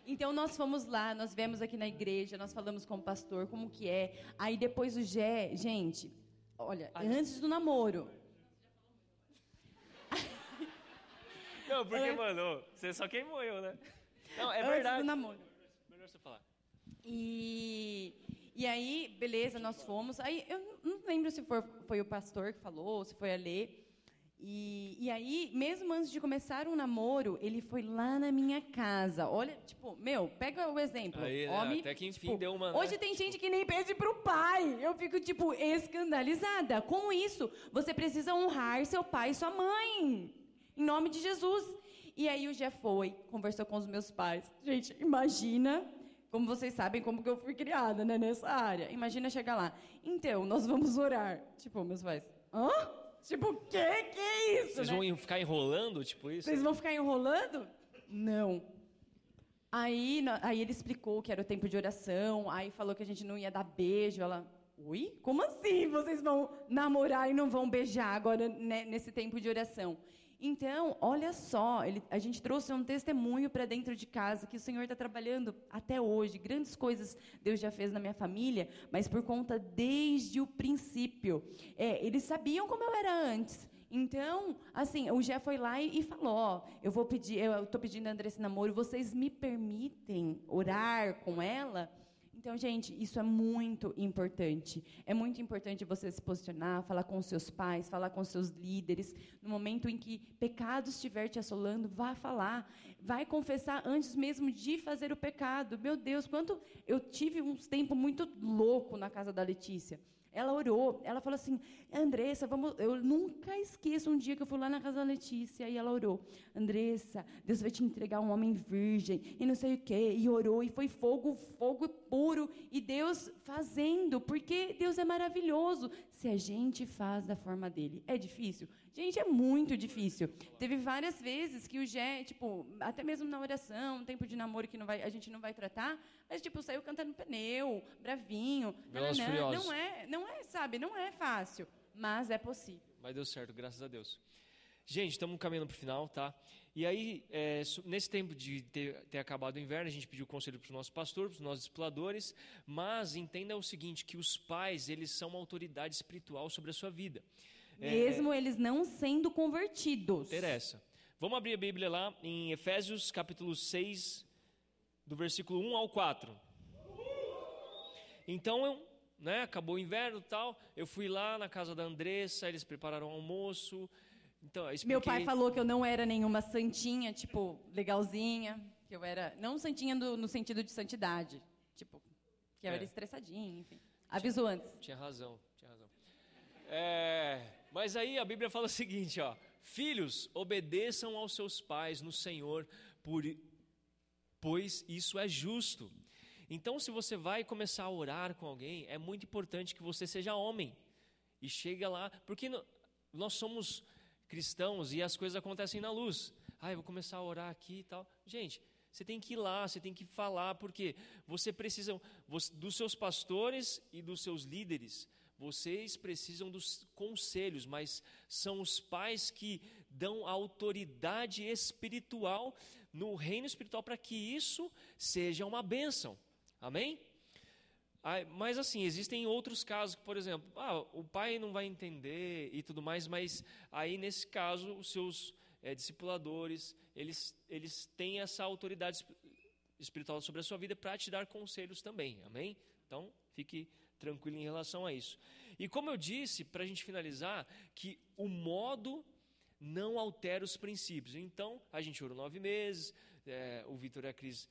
Então nós fomos lá, nós vemos aqui na igreja, nós falamos com o pastor como que é. Aí depois o Gé, gente, olha, antes do namoro. Não, porque, é. mano, você só queimou eu, né? Não, é antes verdade. do namoro. Melhor você falar. E, e aí, beleza, nós fomos. Aí eu não lembro se foi, foi o pastor que falou, se foi a Lê. E, e aí, mesmo antes de começar um namoro, ele foi lá na minha casa. Olha, tipo, meu, pega o exemplo. Aí, né, Homem, até que enfim tipo, deu uma. né? Hoje tem gente que nem pede pro pai. Eu fico, tipo, escandalizada. Com isso, você precisa honrar seu pai e sua mãe. Em nome de Jesus. E aí o Jeff foi, conversou com os meus pais. Gente, imagina, como vocês sabem, como que eu fui criada, né, nessa área. Imagina chegar lá. Então, nós vamos orar. Tipo, meus pais, hã? Tipo, que que é isso? Vocês né? vão ficar enrolando, tipo isso? Vocês vão ficar enrolando? Não. Aí, aí ele explicou que era o tempo de oração, aí falou que a gente não ia dar beijo. Ela, oi? Como assim vocês vão namorar e não vão beijar agora né, nesse tempo de oração? Então, olha só, ele- a gente trouxe um testemunho para dentro de casa que o Senhor está trabalhando até hoje. Grandes coisas Deus já fez na minha família, mas por conta desde o princípio. É, eles sabiam como eu era antes. Então, assim, o Jé foi lá e, e falou: ó, eu vou pedir, eu estou pedindo a Andressa namoro, vocês me permitem orar com ela? Então, gente, isso é muito importante. É muito importante você se posicionar, falar com seus pais, falar com seus líderes. No momento em que pecado estiver te assolando, vá falar. Vai confessar antes mesmo de fazer o pecado. Meu Deus, quanto eu tive um tempo muito louco na casa da Letícia. Ela orou, ela falou assim: Andressa, vamos. Eu nunca esqueço um dia que eu fui lá na casa da Letícia e ela orou: Andressa, Deus vai te entregar um homem virgem e não sei o quê. E orou, e foi fogo, fogo puro. E Deus fazendo, porque Deus é maravilhoso se a gente faz da forma dele. É difícil? Gente, é muito difícil. Teve várias vezes que o Gé, tipo, até mesmo na oração, tempo de namoro que não vai, a gente não vai tratar, mas tipo, saiu cantando pneu, bravinho. Nananã. Não é, não é, sabe, não é fácil, mas é possível. Mas deu certo, graças a Deus. Gente, estamos caminhando para o final, tá? E aí, é, nesse tempo de ter, ter, acabado o inverno, a gente pediu conselho para os nossos pastores, para os nossos exploradores, mas entenda o seguinte, que os pais, eles são uma autoridade espiritual sobre a sua vida. É, Mesmo é, eles não sendo convertidos. Interessa. Vamos abrir a Bíblia lá em Efésios capítulo 6, do versículo 1 ao 4. Então, eu, né, acabou o inverno e tal, eu fui lá na casa da Andressa, eles prepararam o almoço. Então, expliquei... Meu pai falou que eu não era nenhuma santinha, tipo, legalzinha, que eu era, não santinha no, no sentido de santidade, tipo, que eu é. era estressadinha, enfim. Aviso tinha, antes. Tinha razão, tinha razão. É, mas aí a Bíblia fala o seguinte, ó: Filhos, obedeçam aos seus pais no Senhor, por, pois isso é justo. Então, se você vai começar a orar com alguém, é muito importante que você seja homem e chega lá, porque nós somos cristãos e as coisas acontecem na luz. Ah, eu vou começar a orar aqui e tal. Gente, você tem que ir lá, você tem que falar, porque você precisa dos seus pastores e dos seus líderes. Vocês precisam dos conselhos, mas são os pais que dão autoridade espiritual no reino espiritual para que isso seja uma bênção. Amém? Mas assim, existem outros casos que, por exemplo, ah, o pai não vai entender e tudo mais, mas aí nesse caso os seus é, discipuladores, eles, eles têm essa autoridade espiritual sobre a sua vida para te dar conselhos também, amém? Então, fique tranquilo em relação a isso. E como eu disse, para a gente finalizar, que o modo não altera os princípios. Então, a gente orou nove meses, é, o Vitor e a Cris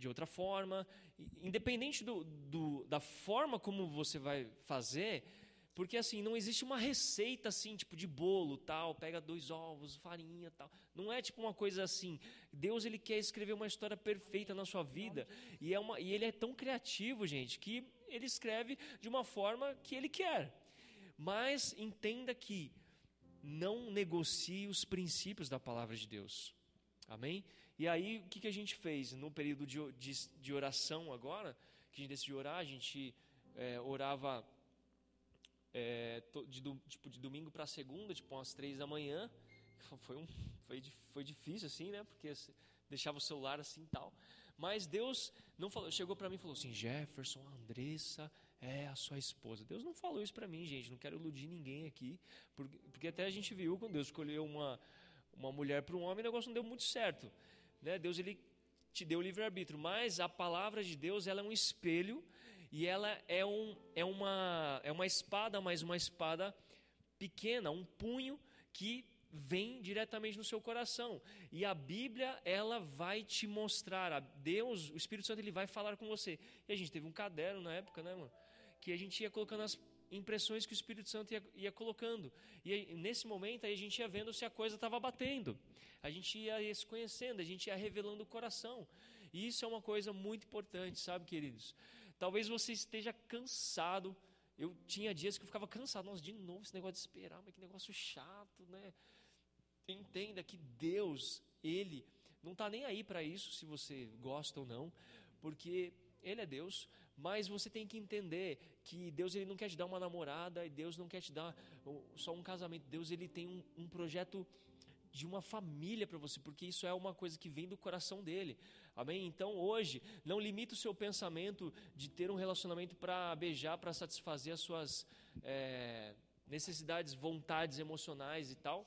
de outra forma. Independente do, do, da forma como você vai fazer, porque assim, não existe uma receita assim, tipo de bolo, tal, pega dois ovos, farinha, tal. Não é tipo uma coisa assim. Deus ele quer escrever uma história perfeita na sua vida, e é uma e ele é tão criativo, gente, que ele escreve de uma forma que ele quer. Mas entenda que não negocie os princípios da palavra de Deus. Amém? E aí, o que, que a gente fez? No período de, de, de oração agora, que a gente decidiu orar, a gente é, orava é, de, tipo, de domingo para segunda, tipo umas três da manhã. Foi, um, foi, foi difícil assim, né? Porque deixava o celular assim tal. Mas Deus não falou, chegou para mim e falou assim: Jefferson, Andressa é a sua esposa. Deus não falou isso para mim, gente. Não quero iludir ninguém aqui, porque, porque até a gente viu quando Deus escolheu uma uma mulher para um homem, o negócio não deu muito certo. Né? Deus ele te deu o livre-arbítrio, mas a palavra de Deus ela é um espelho e ela é, um, é, uma, é uma espada, mas uma espada pequena, um punho que vem diretamente no seu coração. E a Bíblia, ela vai te mostrar, a Deus, o Espírito Santo, ele vai falar com você. E a gente teve um caderno na época, né, mano? Que a gente ia colocando as impressões que o Espírito Santo ia, ia colocando. E aí, nesse momento aí a gente ia vendo se a coisa estava batendo. A gente ia se conhecendo, a gente ia revelando o coração. E isso é uma coisa muito importante, sabe, queridos? Talvez você esteja cansado. Eu tinha dias que eu ficava cansado. Nossa, de novo esse negócio de esperar, mas que negócio chato, né? Entenda que Deus, Ele não está nem aí para isso, se você gosta ou não, porque Ele é Deus, mas você tem que entender que Deus ele não quer te dar uma namorada e Deus não quer te dar só um casamento. Deus ele tem um, um projeto de uma família para você, porque isso é uma coisa que vem do coração dele. Amém? Então hoje, não limite o seu pensamento de ter um relacionamento para beijar, para satisfazer as suas é, necessidades, vontades emocionais e tal,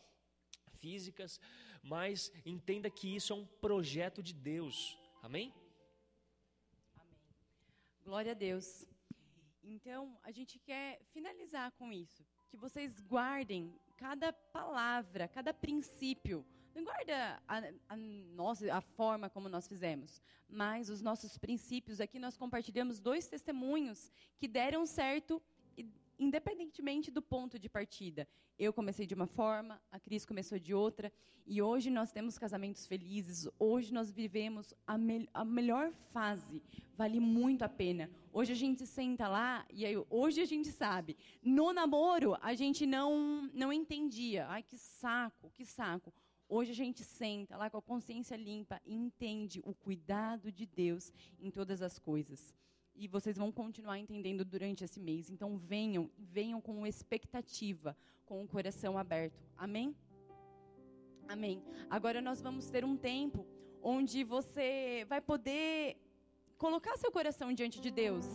físicas, mas entenda que isso é um projeto de Deus. Amém? Glória a Deus. Então, a gente quer finalizar com isso. Que vocês guardem cada palavra, cada princípio. Não guarda a, a, nossa, a forma como nós fizemos, mas os nossos princípios. Aqui nós compartilhamos dois testemunhos que deram certo independentemente do ponto de partida. Eu comecei de uma forma, a Cris começou de outra, e hoje nós temos casamentos felizes, hoje nós vivemos a, me a melhor fase, vale muito a pena. Hoje a gente senta lá, e aí, hoje a gente sabe. No namoro, a gente não, não entendia. Ai, que saco, que saco. Hoje a gente senta lá com a consciência limpa e entende o cuidado de Deus em todas as coisas e vocês vão continuar entendendo durante esse mês. Então venham, venham com expectativa, com o coração aberto. Amém? Amém. Agora nós vamos ter um tempo onde você vai poder colocar seu coração diante de Deus.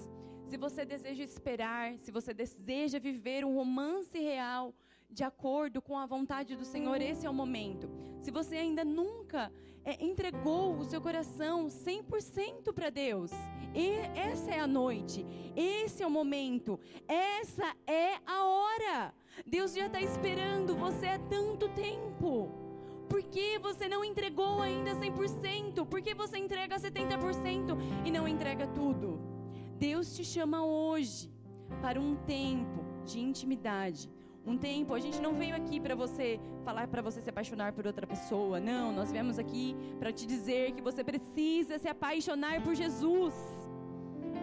Se você deseja esperar, se você deseja viver um romance real, de acordo com a vontade do Senhor, esse é o momento. Se você ainda nunca é, entregou o seu coração 100% para Deus, essa é a noite, esse é o momento, essa é a hora. Deus já está esperando você há tanto tempo. Por que você não entregou ainda 100%? Por que você entrega 70% e não entrega tudo? Deus te chama hoje para um tempo de intimidade um tempo. A gente não veio aqui para você falar para você se apaixonar por outra pessoa. Não, nós viemos aqui para te dizer que você precisa se apaixonar por Jesus.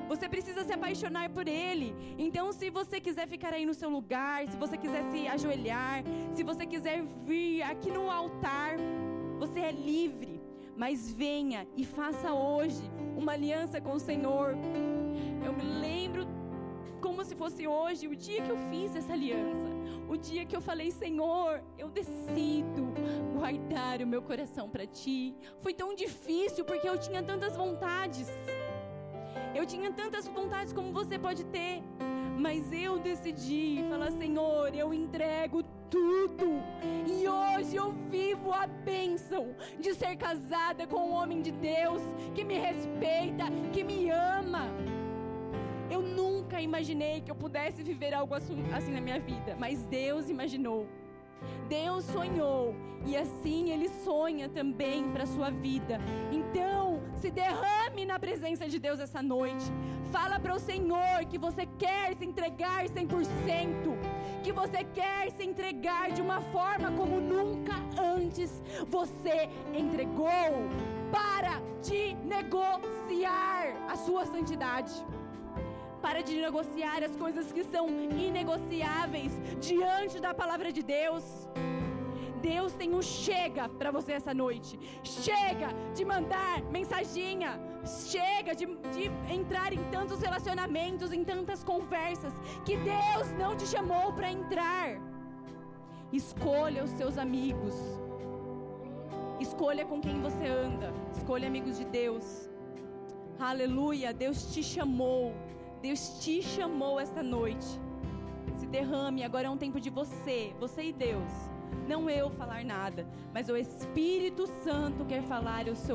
Você precisa se apaixonar por Ele. Então, se você quiser ficar aí no seu lugar, se você quiser se ajoelhar, se você quiser vir aqui no altar, você é livre. Mas venha e faça hoje uma aliança com o Senhor. Eu me lembro como se fosse hoje o dia que eu fiz essa aliança. O dia que eu falei, Senhor, eu decido guardar o meu coração para ti. Foi tão difícil porque eu tinha tantas vontades. Eu tinha tantas vontades como você pode ter. Mas eu decidi falar, Senhor, eu entrego tudo. E hoje eu vivo a bênção de ser casada com um homem de Deus que me respeita, que me ama. Eu nunca imaginei que eu pudesse viver algo assim, na minha vida, mas Deus imaginou. Deus sonhou e assim Ele sonha também para sua vida. Então, se derrame na presença de Deus essa noite. Fala para o Senhor que você quer se entregar 100%, que você quer se entregar de uma forma como nunca antes você entregou. Para de negociar a sua santidade. Para de negociar as coisas que são inegociáveis diante da palavra de Deus. Deus tem um chega para você essa noite. Chega de mandar mensaginha. Chega de, de, entrar em tantos relacionamentos, em tantas conversas que Deus não te chamou para entrar. Escolha os seus amigos. Escolha com quem você anda. Escolha amigos de Deus. Aleluia. Deus te chamou Deus te chamou esta noite. Se derrame, agora é um tempo de você, você e Deus. Não eu falar nada, mas o Espírito Santo quer falar ao seu